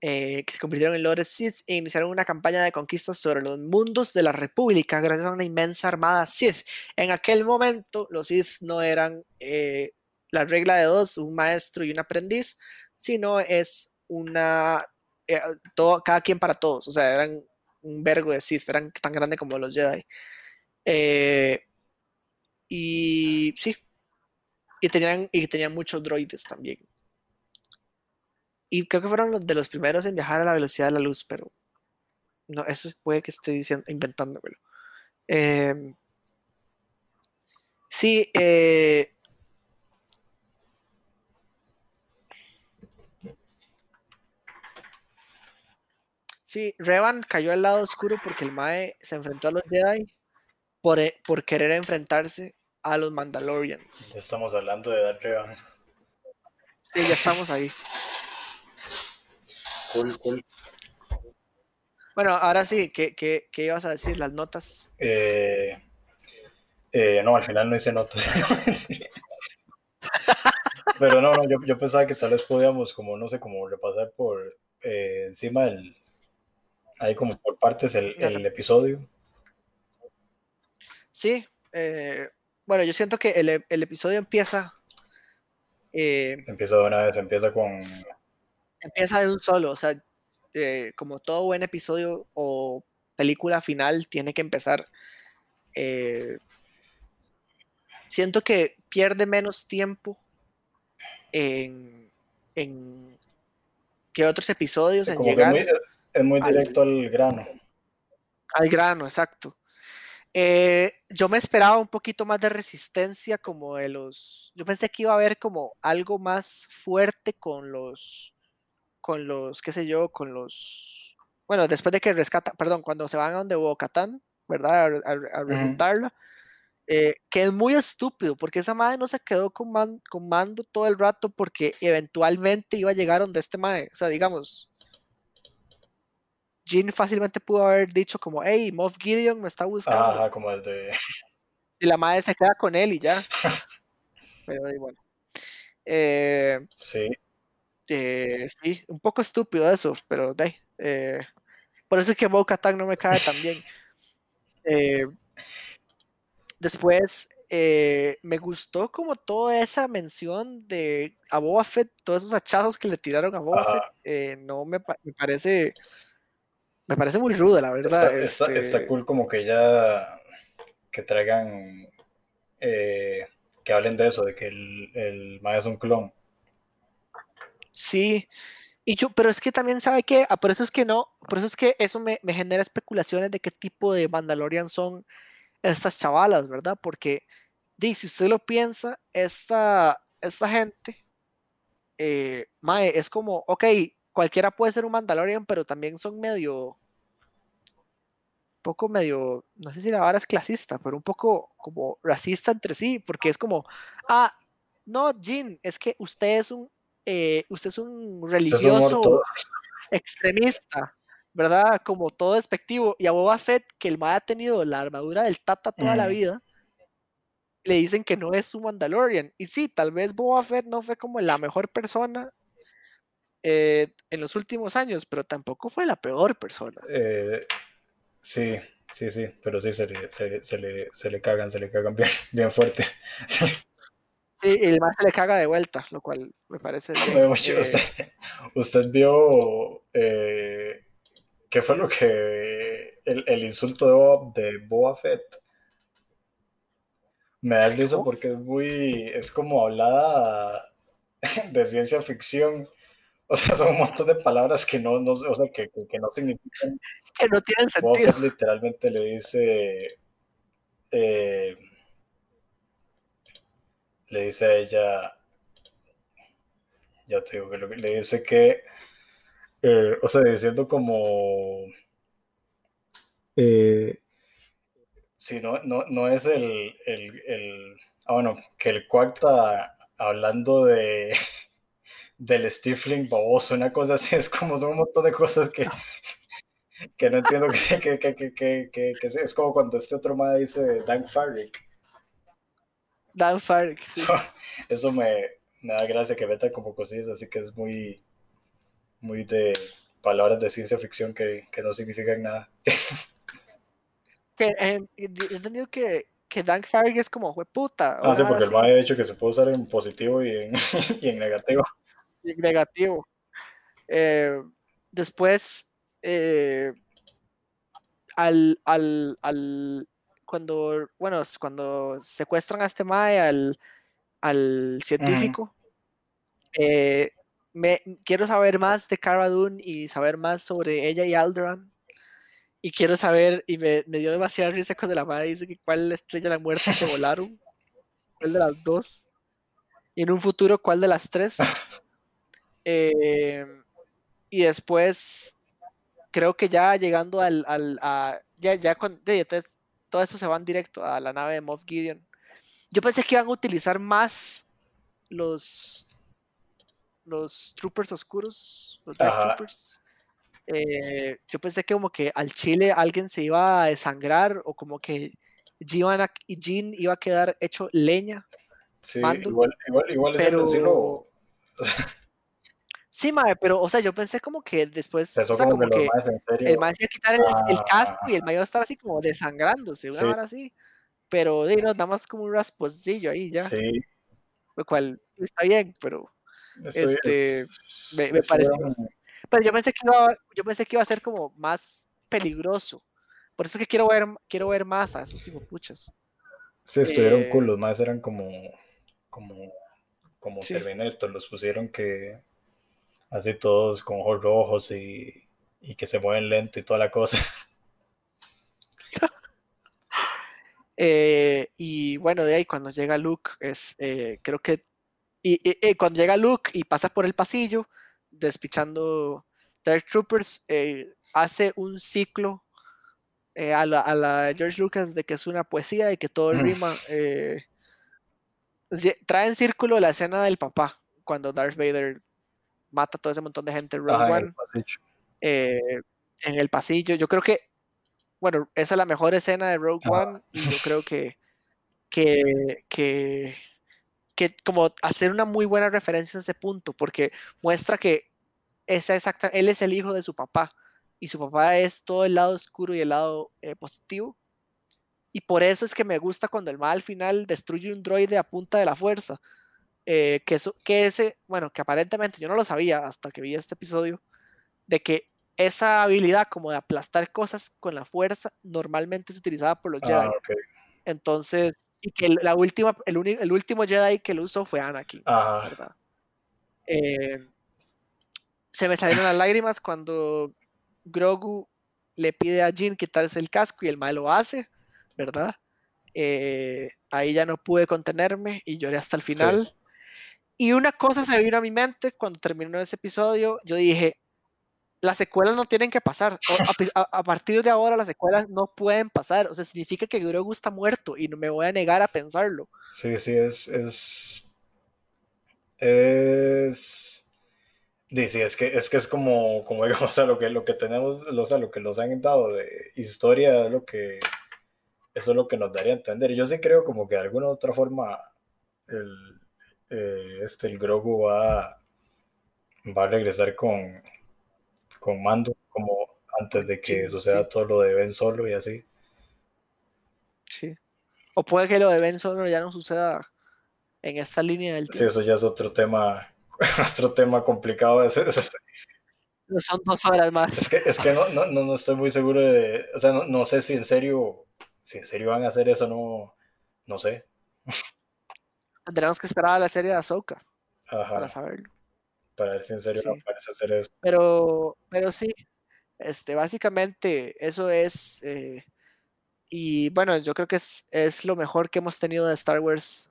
eh, que se convirtieron en Lord Sith e iniciaron una campaña de conquista sobre los mundos de la República gracias a una inmensa armada Sith. En aquel momento, los Sith no eran eh, la regla de dos, un maestro y un aprendiz, sino es una. Eh, todo, cada quien para todos. O sea, eran un vergo de Sith, eran tan grandes como los Jedi. Y sí. Y tenían, y tenían muchos droides también. Y creo que fueron los de los primeros en viajar a la velocidad de la luz, pero no, eso puede que esté diciendo, inventándomelo. Em, sí, eh, Sí, Revan cayó al lado oscuro porque el Mae se enfrentó a los Jedi por, e, por querer enfrentarse a los Mandalorians. estamos hablando de Darth Revan. Sí, ya estamos ahí. Bueno, ahora sí, ¿qué, qué, qué ibas a decir? ¿Las notas? Eh, eh, no, al final no hice notas. Pero no, no, yo, yo, pensaba que tal vez podíamos, como no sé, como repasar por eh, encima del. Ahí, como por partes, el, el episodio. Sí, bueno, yo siento que el, el episodio empieza. empieza de una vez, empieza con empieza de un solo, o sea, eh, como todo buen episodio o película final tiene que empezar eh, siento que pierde menos tiempo en, en que otros episodios en llegar. es muy directo al, grano. Al grano, exacto. Eh, yo me esperaba un poquito más de resistencia como de los... Yo pensé que iba a haber como algo más fuerte con los... Con los, qué sé yo, con los... Bueno, después de que rescata, perdón, cuando se van a donde Bocatán, ¿verdad? A, a, eh, que es muy estúpido, porque esa madre no se quedó con, mando todo el rato porque eventualmente iba a llegar donde este madre, o sea, digamos, Jean fácilmente pudo haber dicho como, hey, Moff Gideon me está buscando. Ajá, como el de... Y la madre se queda con él y ya. Pero bueno. Eh, sí. Eh, sí, un poco estúpido eso, pero de, por eso es que Bo Katan no me cae tan bien. Después, eh, me gustó como toda esa mención de a Boba Fett, todos esos hachazos que le tiraron a Boba Fett, eh, no me, parece me parece muy rudo, la verdad. Está, este cool como que ya que traigan eh, que hablen de eso, de que el, el es un clon. Sí, y yo, pero es que también sabe que, ah, por eso es que no, por eso es que eso me, me genera especulaciones de qué tipo de Mandalorian son estas chavalas, ¿verdad? Porque, di, si usted lo piensa, esta, esta gente, eh, Mae, es como, ok, cualquiera puede ser un Mandalorian, pero también son medio, poco medio, no sé si la vara es clasista, pero un poco como racista entre sí, porque es como, ah, no, Jin, es que usted es un, eh, usted es un religioso extremista. ¿verdad? Como todo despectivo. Y a Boba Fett, que el ma ha tenido la armadura del Tata toda la vida, le dicen que no es su Mandalorian. Y sí, tal vez Boba Fett no fue como la mejor persona eh, en los últimos años, pero tampoco fue la peor persona. Eh, sí, sí, sí, pero sí se le, se, le, se le cagan, se le cagan bien, bien fuerte. Sí, y el más se le caga de vuelta, lo cual me parece. Bien, usted, usted, vio eh, ¿Qué fue lo que. El, insulto de, de Boba Fett? Me da risa porque es muy. Es como hablada de ciencia ficción. O sea, son un montón de palabras que no, no, o sea, que, que, no significan. Que no tienen sentido. Literalmente le dice. Eh, le dice a ella. Ya te digo que le dice que eh, o sea, diciendo como... Eh, si no, no, no es el, el, ah, bueno, que el cuarta hablando de del stifling baboso, una cosa así, es como son un montón de cosas que, que no entiendo que, que, que, que, que, es como cuando este otro madre dice Dan Farrick. Dan Farrick, Eso, me, me, da gracia que meta como cosillas, así que es muy, muy de palabras de ciencia ficción que, que no significan nada. que, eh, he entendido que, que Dank Farg es como, fue puta. Ah, sí, porque el MAE ha dicho que se puede usar en positivo y en, y en negativo. Negativo. Eh, después, eh, al, al, al, cuando, bueno, cuando secuestran a este MAE, al, al científico, eh, me, quiero saber más de Cara Dune y saber más sobre ella y Alderaan. Y quiero saber, y me, dio demasiada risa cuando la madre dice que cuál estrella de la muerte se volaron. ¿Cuál de las dos? Y en un futuro, ¿cuál de las tres? Eh, y después, creo que ya llegando al. al a, ya, ya, con, todo eso se van directo a la nave de Moff Gideon. Yo pensé que iban a utilizar más los, los troopers oscuros, los Dark Troopers. Eh, yo pensé que como que al Chile alguien se iba a desangrar o como que Jean, iba a quedar hecho leña. Sí, igual, igual, igual pero... Sí, mae, pero, o sea, yo pensé como que después, o sea, como, que, el mae se iba a quitar el, casco y el mae iba a estar así como desangrándose, una hora así. Pero, no, nada más como un rasposillo ahí ya. Sí. Lo cual está bien, pero este, me, me pareció. Pero yo pensé, que iba, yo pensé que iba a ser como más peligroso. Por eso es que quiero ver, quiero ver más a esos puchas. Sí, estuvieron eh, cool, los más eran como, como, como Terminator, los pusieron que así todos con ojos rojos y, y que se mueven lento y toda la cosa. Eh, y bueno, de ahí cuando llega Luke, es, eh, creo que, y, cuando llega Luke y pasa por el pasillo, despichando Dark Troopers, eh, hace un ciclo a la, a, la, George Lucas de que es una poesía y que todo el rima. trae en círculo la escena del papá, cuando Darth Vader mata a todo ese montón de gente en Rogue One. en el pasillo. Yo creo que bueno, esa es la mejor escena de Rogue One y yo creo que, que, que, que, como hacer una muy buena referencia a ese punto, porque muestra que esa exacta, él es el hijo de su papá y su papá es todo el lado oscuro y el lado eh, positivo. Y por eso es que me gusta cuando el mal al final destruye un droide a punta de la fuerza. Eh, que, eso, que ese, bueno, que aparentemente yo no lo sabía hasta que vi este episodio, de que esa habilidad como de aplastar cosas con la fuerza normalmente es utilizada por los Jedi. Ah, Entonces, y que la última, el, el, último Jedi que lo usó fue Anakin, eh, se me salieron las lágrimas cuando Grogu le pide a Jin quitarse el casco y el mal lo hace, ¿verdad? Eh, ahí ya no pude contenerme y lloré hasta el final. Y una cosa se vino a mi mente cuando terminó ese episodio. Yo dije, las secuelas no tienen que pasar. A, partir de ahora las secuelas no pueden pasar. O sea, significa que Grogu está muerto y no me voy a negar a pensarlo. Sí, sí, es... Es... Es... Dice, es que es que es como, como digo, o lo que, lo que tenemos, o sea, lo que nos han dado de historia, lo que, eso es lo que nos daría a entender. Yo sí creo como que de alguna u otra forma eh, este, el Grogu va, va a regresar con, con mando, como antes de que suceda todo lo de Ben Solo y así. Sí. O puede que lo de Ben Solo ya no suceda en esta línea del tiempo. Sí, eso ya es otro tema, otro tema complicado. son dos horas más. Es que, es que no, no, no, estoy muy seguro de, o sea, no, no, sé si en serio, si en serio van a hacer eso, no, no sé. Tendremos que esperar a la serie de Ahsoka para saberlo para ver si en serio no parece hacer eso. Pero, pero sí, este, básicamente eso es, eh, y bueno, yo creo que es, es lo mejor que hemos tenido de Star Wars.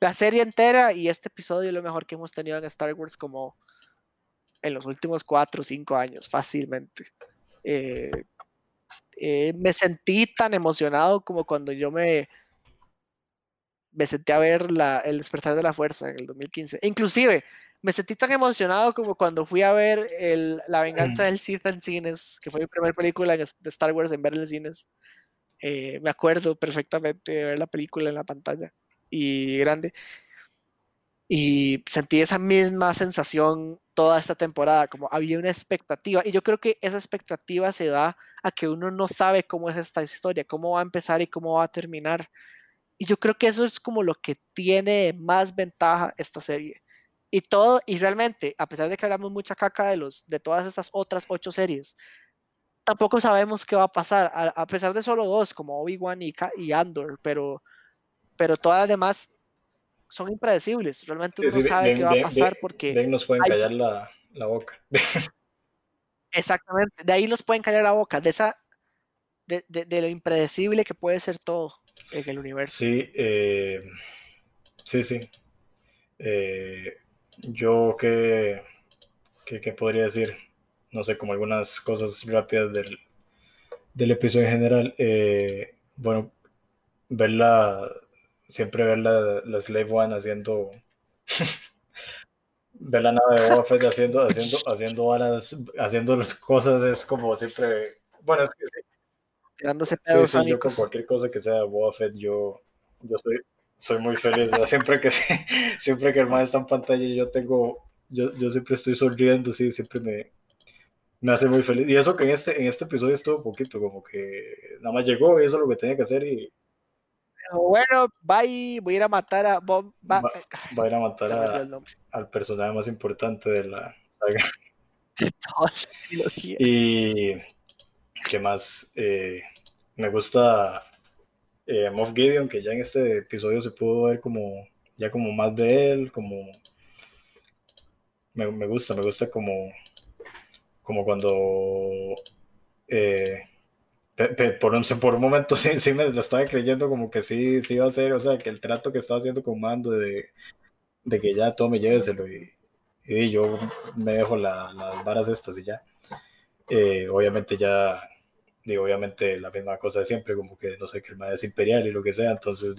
La serie entera y este episodio es lo mejor que hemos tenido en Star Wars como en los últimos cuatro o cinco años, fácilmente. Eh, eh, me sentí tan emocionado como cuando yo me, me senté a ver la, El despertar de la fuerza en el 2015. inclusive, me sentí tan emocionado como cuando fui a ver el, La venganza del Sith en cines, que fue mi primera película de Star Wars en ver en cines. Eh, me acuerdo perfectamente de ver la película en la pantalla y grande. Y sentí esa misma sensación toda esta temporada, como había una expectativa. Y yo creo que esa expectativa se da a que uno no sabe cómo es esta historia, cómo va a empezar y cómo va a terminar. Y yo creo que eso es como lo que tiene más ventaja esta serie y todo, y realmente, a pesar de que hablamos mucha caca de, los, de todas estas otras ocho series, tampoco sabemos qué va a pasar, a, pesar de solo dos, como Obi-Wan y, y, Andor, pero, pero todas las demás son impredecibles. Realmente uno no sabe qué va a pasar porque. De ahí nos pueden callar la, la, boca. Exactamente, de ahí nos pueden callar la boca, de esa. De, de, de lo impredecible que puede ser todo en el universo. Sí, eh, sí, sí. Eh, yo qué, qué, podría decir, no sé, como algunas cosas rápidas del, del episodio en general. Eh, bueno, verla, siempre ver la, la Slave One haciendo, ver la nave de Boba haciendo, haciendo, haciendo balas, haciendo cosas es como siempre, bueno, es que sí. Tirándose sí, sí, yo con cualquier cosa que sea Boba Fett, yo, yo soy, soy muy feliz. Siempre que siempre que el man está en pantalla yo tengo, yo, yo siempre estoy sonriendo, sí, siempre me, me hace muy feliz. Y eso que en este, en este episodio estuvo poquito, como que nada más llegó y eso es lo que tenía que hacer y... bueno, bye, voy a ir a matar a Bob. Va, a ir a matar al personaje más importante de la saga. y qué más, eh, me gusta eh, Moff Gideon, que ya en este episodio se pudo ver como, ya como más de él, como, me, me gusta, me gusta como, como cuando, eh, por, un, por un momento sí, sí me lo estaba creyendo como que sí, sí iba a ser, o sea, que el trato que estaba haciendo con Mando de, de que ya tome, lléveselo y, y yo me dejo las varas estas y ya. Eh, obviamente ya, digo, obviamente la misma cosa de siempre, como que no sé, que el madre es imperial y lo que sea, entonces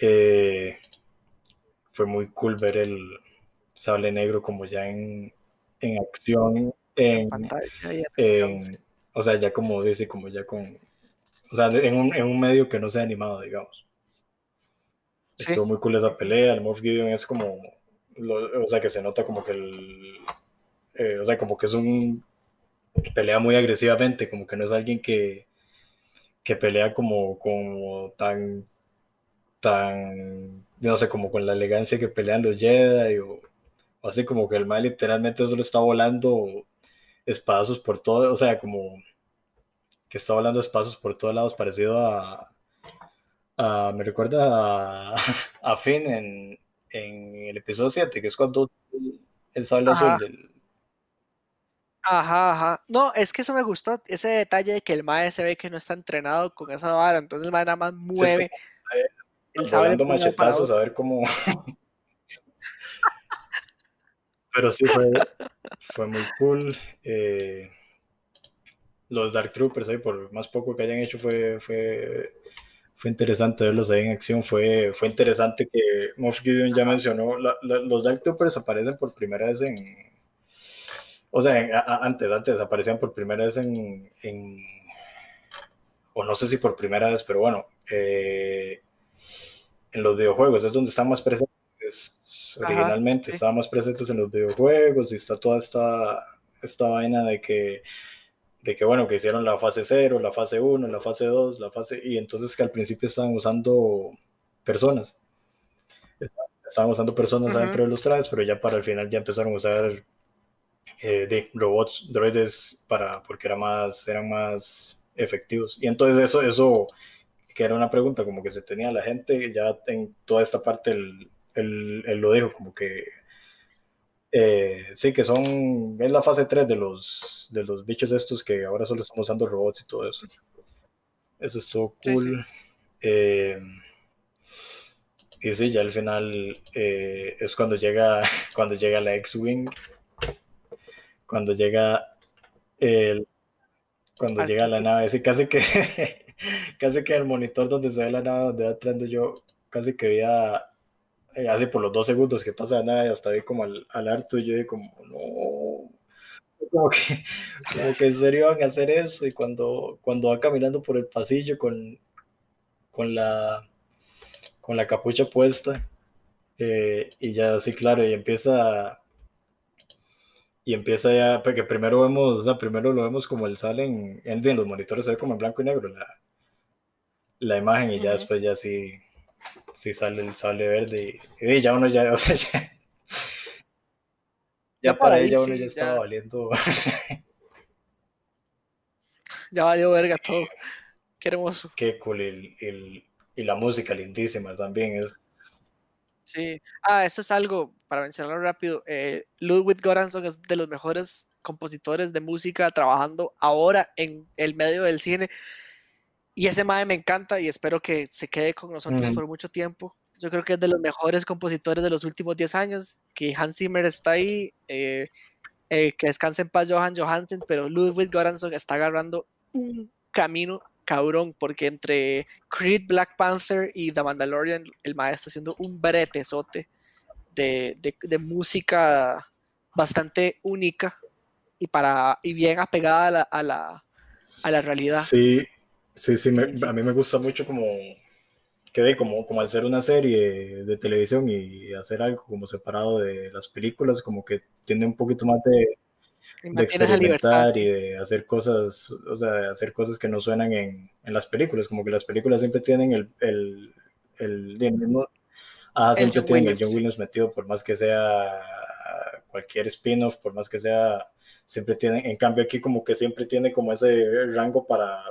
eh, fue muy cool ver el sable negro como ya en, en acción, en, o sea, ya como dice, como ya con, o sea, en un, en un medio que no sea animado, digamos. Estuvo muy cool esa pelea, el Moff Gideon es como, o sea, que se nota como que el, eh, o sea, como que es un, pelea muy agresivamente, como que no es alguien que, que pelea como, como tan, tan, no sé, como con la elegancia que pelean los Jedi, o, así como que el mal literalmente solo está volando espadazos por todo, o sea, como que está volando espadazos por todos lados, parecido a, me recuerda a, Finn en, en, el episodio 7, que es cuando el sable azul del... Ajá, ajá. No, es que eso me gustó, ese detalle de que el mae se ve que no está entrenado con esa vara, entonces el mae nada más mueve sable machetazos a ver cómo... Pero sí fue, fue muy cool. Eh, los Dark Troopers ahí, por más poco que hayan hecho, fue, fue, fue interesante verlos ahí en acción. Fue, fue interesante que Moff Gideon ya mencionó, los Dark Troopers aparecen por primera vez en... O sea, antes, antes aparecían por primera vez en, o no sé si por primera vez, pero bueno, eh, en los videojuegos es donde están más presentes. Originalmente estaban más presentes en los videojuegos y está toda esta, esta vaina de que de que bueno, que hicieron la fase 0, la fase 1, la fase 2, la fase... Y entonces que al principio estaban usando personas. Estaban usando personas adentro de los trajes, pero ya para el final ya empezaron a usar eh, de robots, droides, para, porque era más, eran más efectivos. Y entonces eso, eso, que era una pregunta como que se tenía la gente, ya en toda esta parte él, él lo dijo, como que eh, sí, que son, es la fase 3 de los, de los bichos estos que ahora solo estamos usando robots y todo eso. Eso estuvo cool. Eh, y sí, ya al final eh, es cuando llega, cuando llega la X-Wing, cuando llega el, cuando llega la nave, sí, casi que, casi que el monitor donde se ve la nave, donde va entrando yo, casi que veía eh, así por los dos segundos que pasa nada y hasta vi como al, al harto y yo dije como, no, como que, como que en serio van a hacer eso y cuando, cuando va caminando por el pasillo con, con, la, con la capucha puesta eh, y ya así claro y empieza y empieza ya, porque primero vemos, o sea, primero lo vemos como él sale en, en, los monitores, se ve como en blanco y negro la, la imagen y ya después ya sí si sale el sable verde y, ya uno ya, o sea, ya, ya, para ella uno ya estaba valiendo. ya valió verga todo. Qué hermoso. Qué cool. y la música lindísima también es. Sí. Ah, eso es algo, para mencionarlo rápido. Eh, Ludwig Göransson es de los mejores compositores de música trabajando ahora en el medio del cine. Y ese mae me encanta y espero que se quede con nosotros por mucho tiempo. Yo creo que es de los mejores compositores de los últimos 10 años, que Hans Zimmer está ahí, eh, eh, que descanse en paz Johan Johansen, pero Ludwig Göransson está agarrando un camino cabrón, porque entre Creed, Black Panther y The Mandalorian, el mae está haciendo un bretezote de, de, de música bastante única y, para, y bien apegada a la, a la, a la realidad. Sí, Sí, sí, a mí me gusta mucho como quede como, como al ser una serie de televisión y hacer algo como separado de las películas, como que tiene un poquito más de, de experimentar y de hacer cosas, o sea, de hacer cosas que no suenan en, en las películas, como que las películas siempre tienen el, el, el, mismo, ah, siempre tienen el John Williams metido, por más que sea cualquier spin-off, por más que sea, siempre tienen, en cambio aquí como que siempre tiene como ese rango para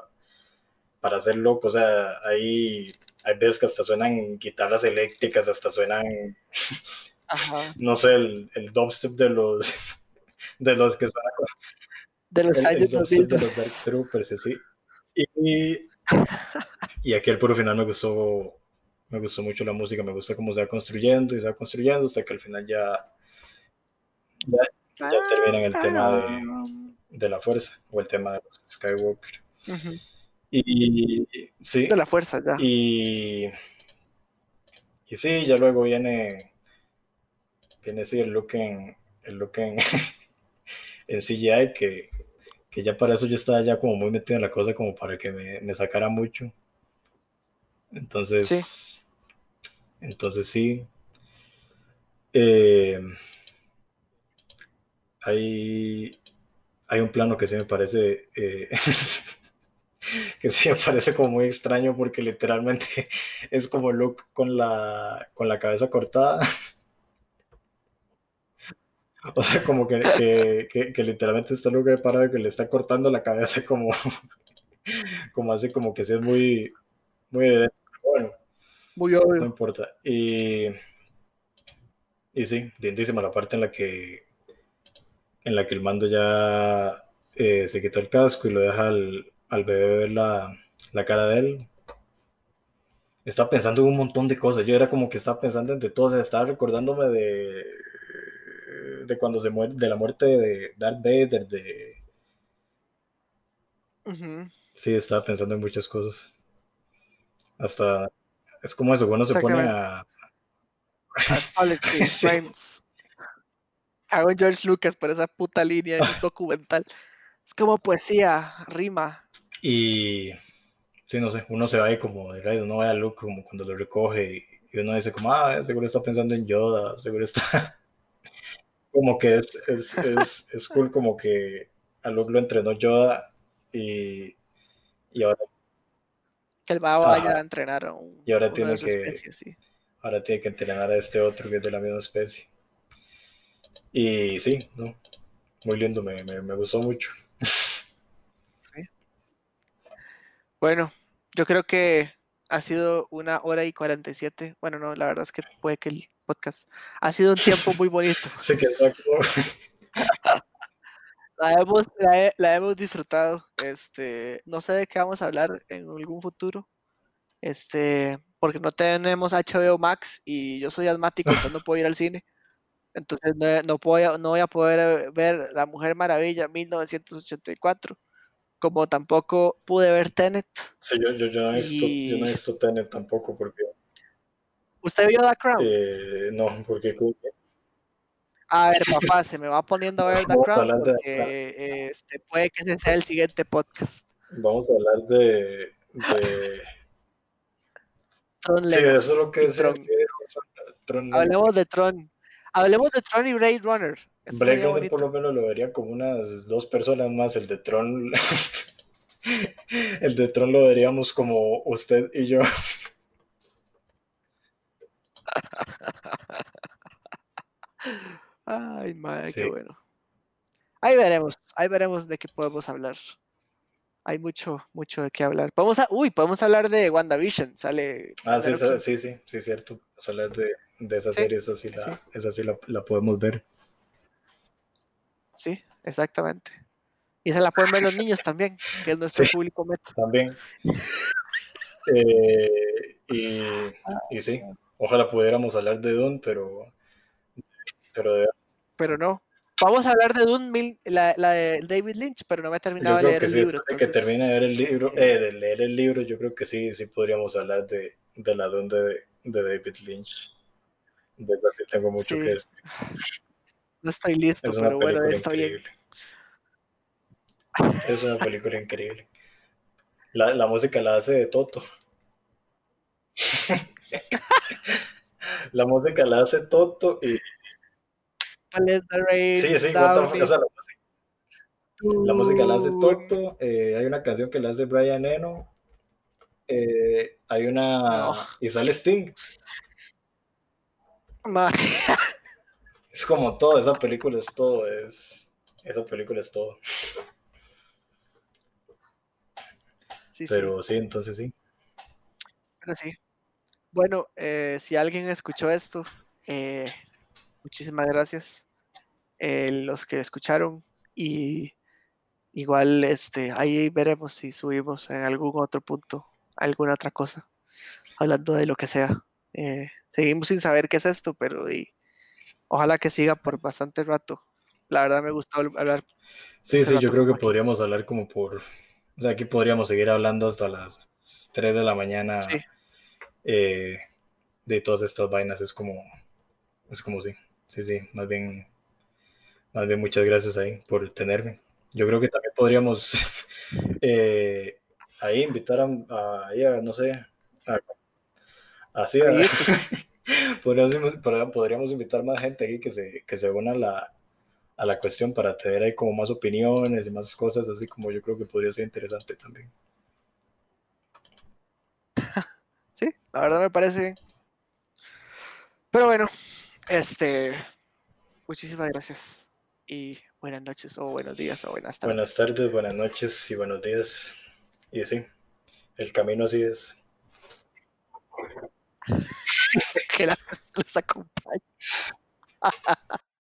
para hacer loco, o sea, hay, hay veces que hasta suenan guitarras eléctricas, hasta suenan, Ajá. no sé, el, el dubstep de los, de los que suena con De los el, el años dubstep 2000. de los Dark Troopers, y así. Y, y aquí el puro final me gustó, me gustó mucho la música, me gusta cómo se va construyendo y se va construyendo hasta que al final ya, ya, ya terminan el tema de, de la fuerza o el tema de los Skywalker. Y sí, De la fuerza, ya. y, y sí, ya luego viene, viene sí, el look en, el look en, en CGI, que, que ya para eso yo estaba ya como muy metido en la cosa como para que me, me sacara mucho. Entonces, entonces sí. Eh, hay, hay un plano que sí me parece eh, que sí me parece como muy extraño porque literalmente es como Luke con la, con la cabeza cortada. O sea, como que, que, que, que literalmente está Luke parado que le está cortando la cabeza como, como así, como que sí es muy, muy evidente. Muy no obvio. importa. Y, y sí, lindísima la parte en la que en la que el mando ya eh, se quita el casco y lo deja al, al bebé ver la, la cara de él. Estaba pensando en un montón de cosas. Yo era como que estaba pensando entre todas. Estaba recordándome de, de cuando se muere, de la muerte de Darth Vader. De... Sí, estaba pensando en muchas cosas. Hasta es como eso, uno se pone a. Apology, Sí. En George Lucas por esa puta línea un documental. Es como poesía, rima. Y sí, no sé, uno se va ahí como de radio, uno ve a Luke como cuando lo recoge y, y uno dice como, ah, seguro está pensando en Yoda, seguro está como que es, es, es, es cool como que a Luke lo entrenó Yoda y, y ahora, Que el baba vaya a entrenar a un, Y ahora tiene de su que- especie, sí. ahora tiene que entrenar a este otro que es de la misma especie. Y sí, no, muy lindo, me, me, me gustó mucho. Bueno, yo creo que ha sido una hora y 47. Bueno, no, la verdad es que puede que el podcast ha sido un tiempo muy bonito. Así que exacto. La hemos, la, he- la hemos disfrutado. Este, no sé de qué vamos a hablar en algún futuro. Este, porque no tenemos HBO Max y yo soy asmático, entonces no puedo ir al cine. Entonces no, no puedo, no voy a poder ver La Mujer Maravilla 1984. Como tampoco pude ver Tenet. Sí, yo, yo, yo no he visto, yo no he Y- visto Tenet tampoco porque ¿Usted vio The Crown? eh, no, porque A ver, papá, se me va poniendo a ver The Crown porque este, puede que ese sea el siguiente podcast. Vamos a hablar de. de... Tron Sí, Legacy. eso es lo que es. Tron. Tron. Hablemos de Tron. Hablemos de Tron y Blade Runner. Blade Runner por lo menos lo verían como unas dos personas más. El de Tron. el de Tron lo veríamos como usted y yo. Ay, madre, Sí. qué bueno. Ahí veremos, ahí veremos de qué podemos hablar. Hay mucho, mucho de qué hablar. Podemos a- Uy, podemos hablar de WandaVision. Sale. Ah, sí, esa- sí, sí, sí, cierto. Hablar de, de esa Sí, serie, esa sí, la, sí. esa sí la, la podemos ver. Sí, exactamente. Y esa la pueden ver los niños también, que es nuestro público meta. También. Eh, y, y sí, ojalá pudiéramos hablar de Dune, pero. Pero de- Pero no. Vamos a hablar de Dune, mil- la, la de David Lynch, pero no me he terminado de leer que el sí, libro. después de que entonces- termine de ver el libro, eh, eh, de leer el libro, yo creo que sí, sí podríamos hablar de, de la Dune de, de David Lynch. De esa sí tengo mucho Sí, que decir. No estoy listo, Es pero bueno, está bien. Es una película increíble. La, la música la hace de Toto. la música la hace Toto y Let the rain sí, sí, what the down fuck, o sea, la, música- la música la hace Toto, eh, hay una canción que la hace Brian Eno, eh, hay una No. y sale Sting. Ma- Es como todo, esa película es todo, es esa película es todo. Pero sí. entonces sí. Pero sí. Bueno, eh, si alguien escuchó esto, eh, muchísimas gracias. Eh, los que escucharon y igual este ahí veremos si subimos en algún otro punto alguna otra cosa hablando de lo que sea seguimos sin saber qué es esto pero ojalá que siga por bastante rato la verdad me gustó hablar sí sí yo creo que podríamos hablar como por o sea aquí podríamos seguir hablando hasta las 3 de la mañana eh, de todas estas vainas. Es como, es como sí, sí, sí, más bien, más bien muchas gracias ahí por tenerme. Yo creo que también podríamos eh, ahí invitar a, a, no sé, a, así, podríamos, podríamos invitar más gente aquí que se, que se una a la, a la cuestión para tener ahí como más opiniones y más cosas, así como yo creo que podría ser interesante también. Sí, la verdad me parece. Pero bueno, este. Muchísimas gracias. Y buenas noches, o buenos días, o buenas tardes. Buenas tardes, buenas noches y buenos días. Y sí, el camino así es. que la les acompañe.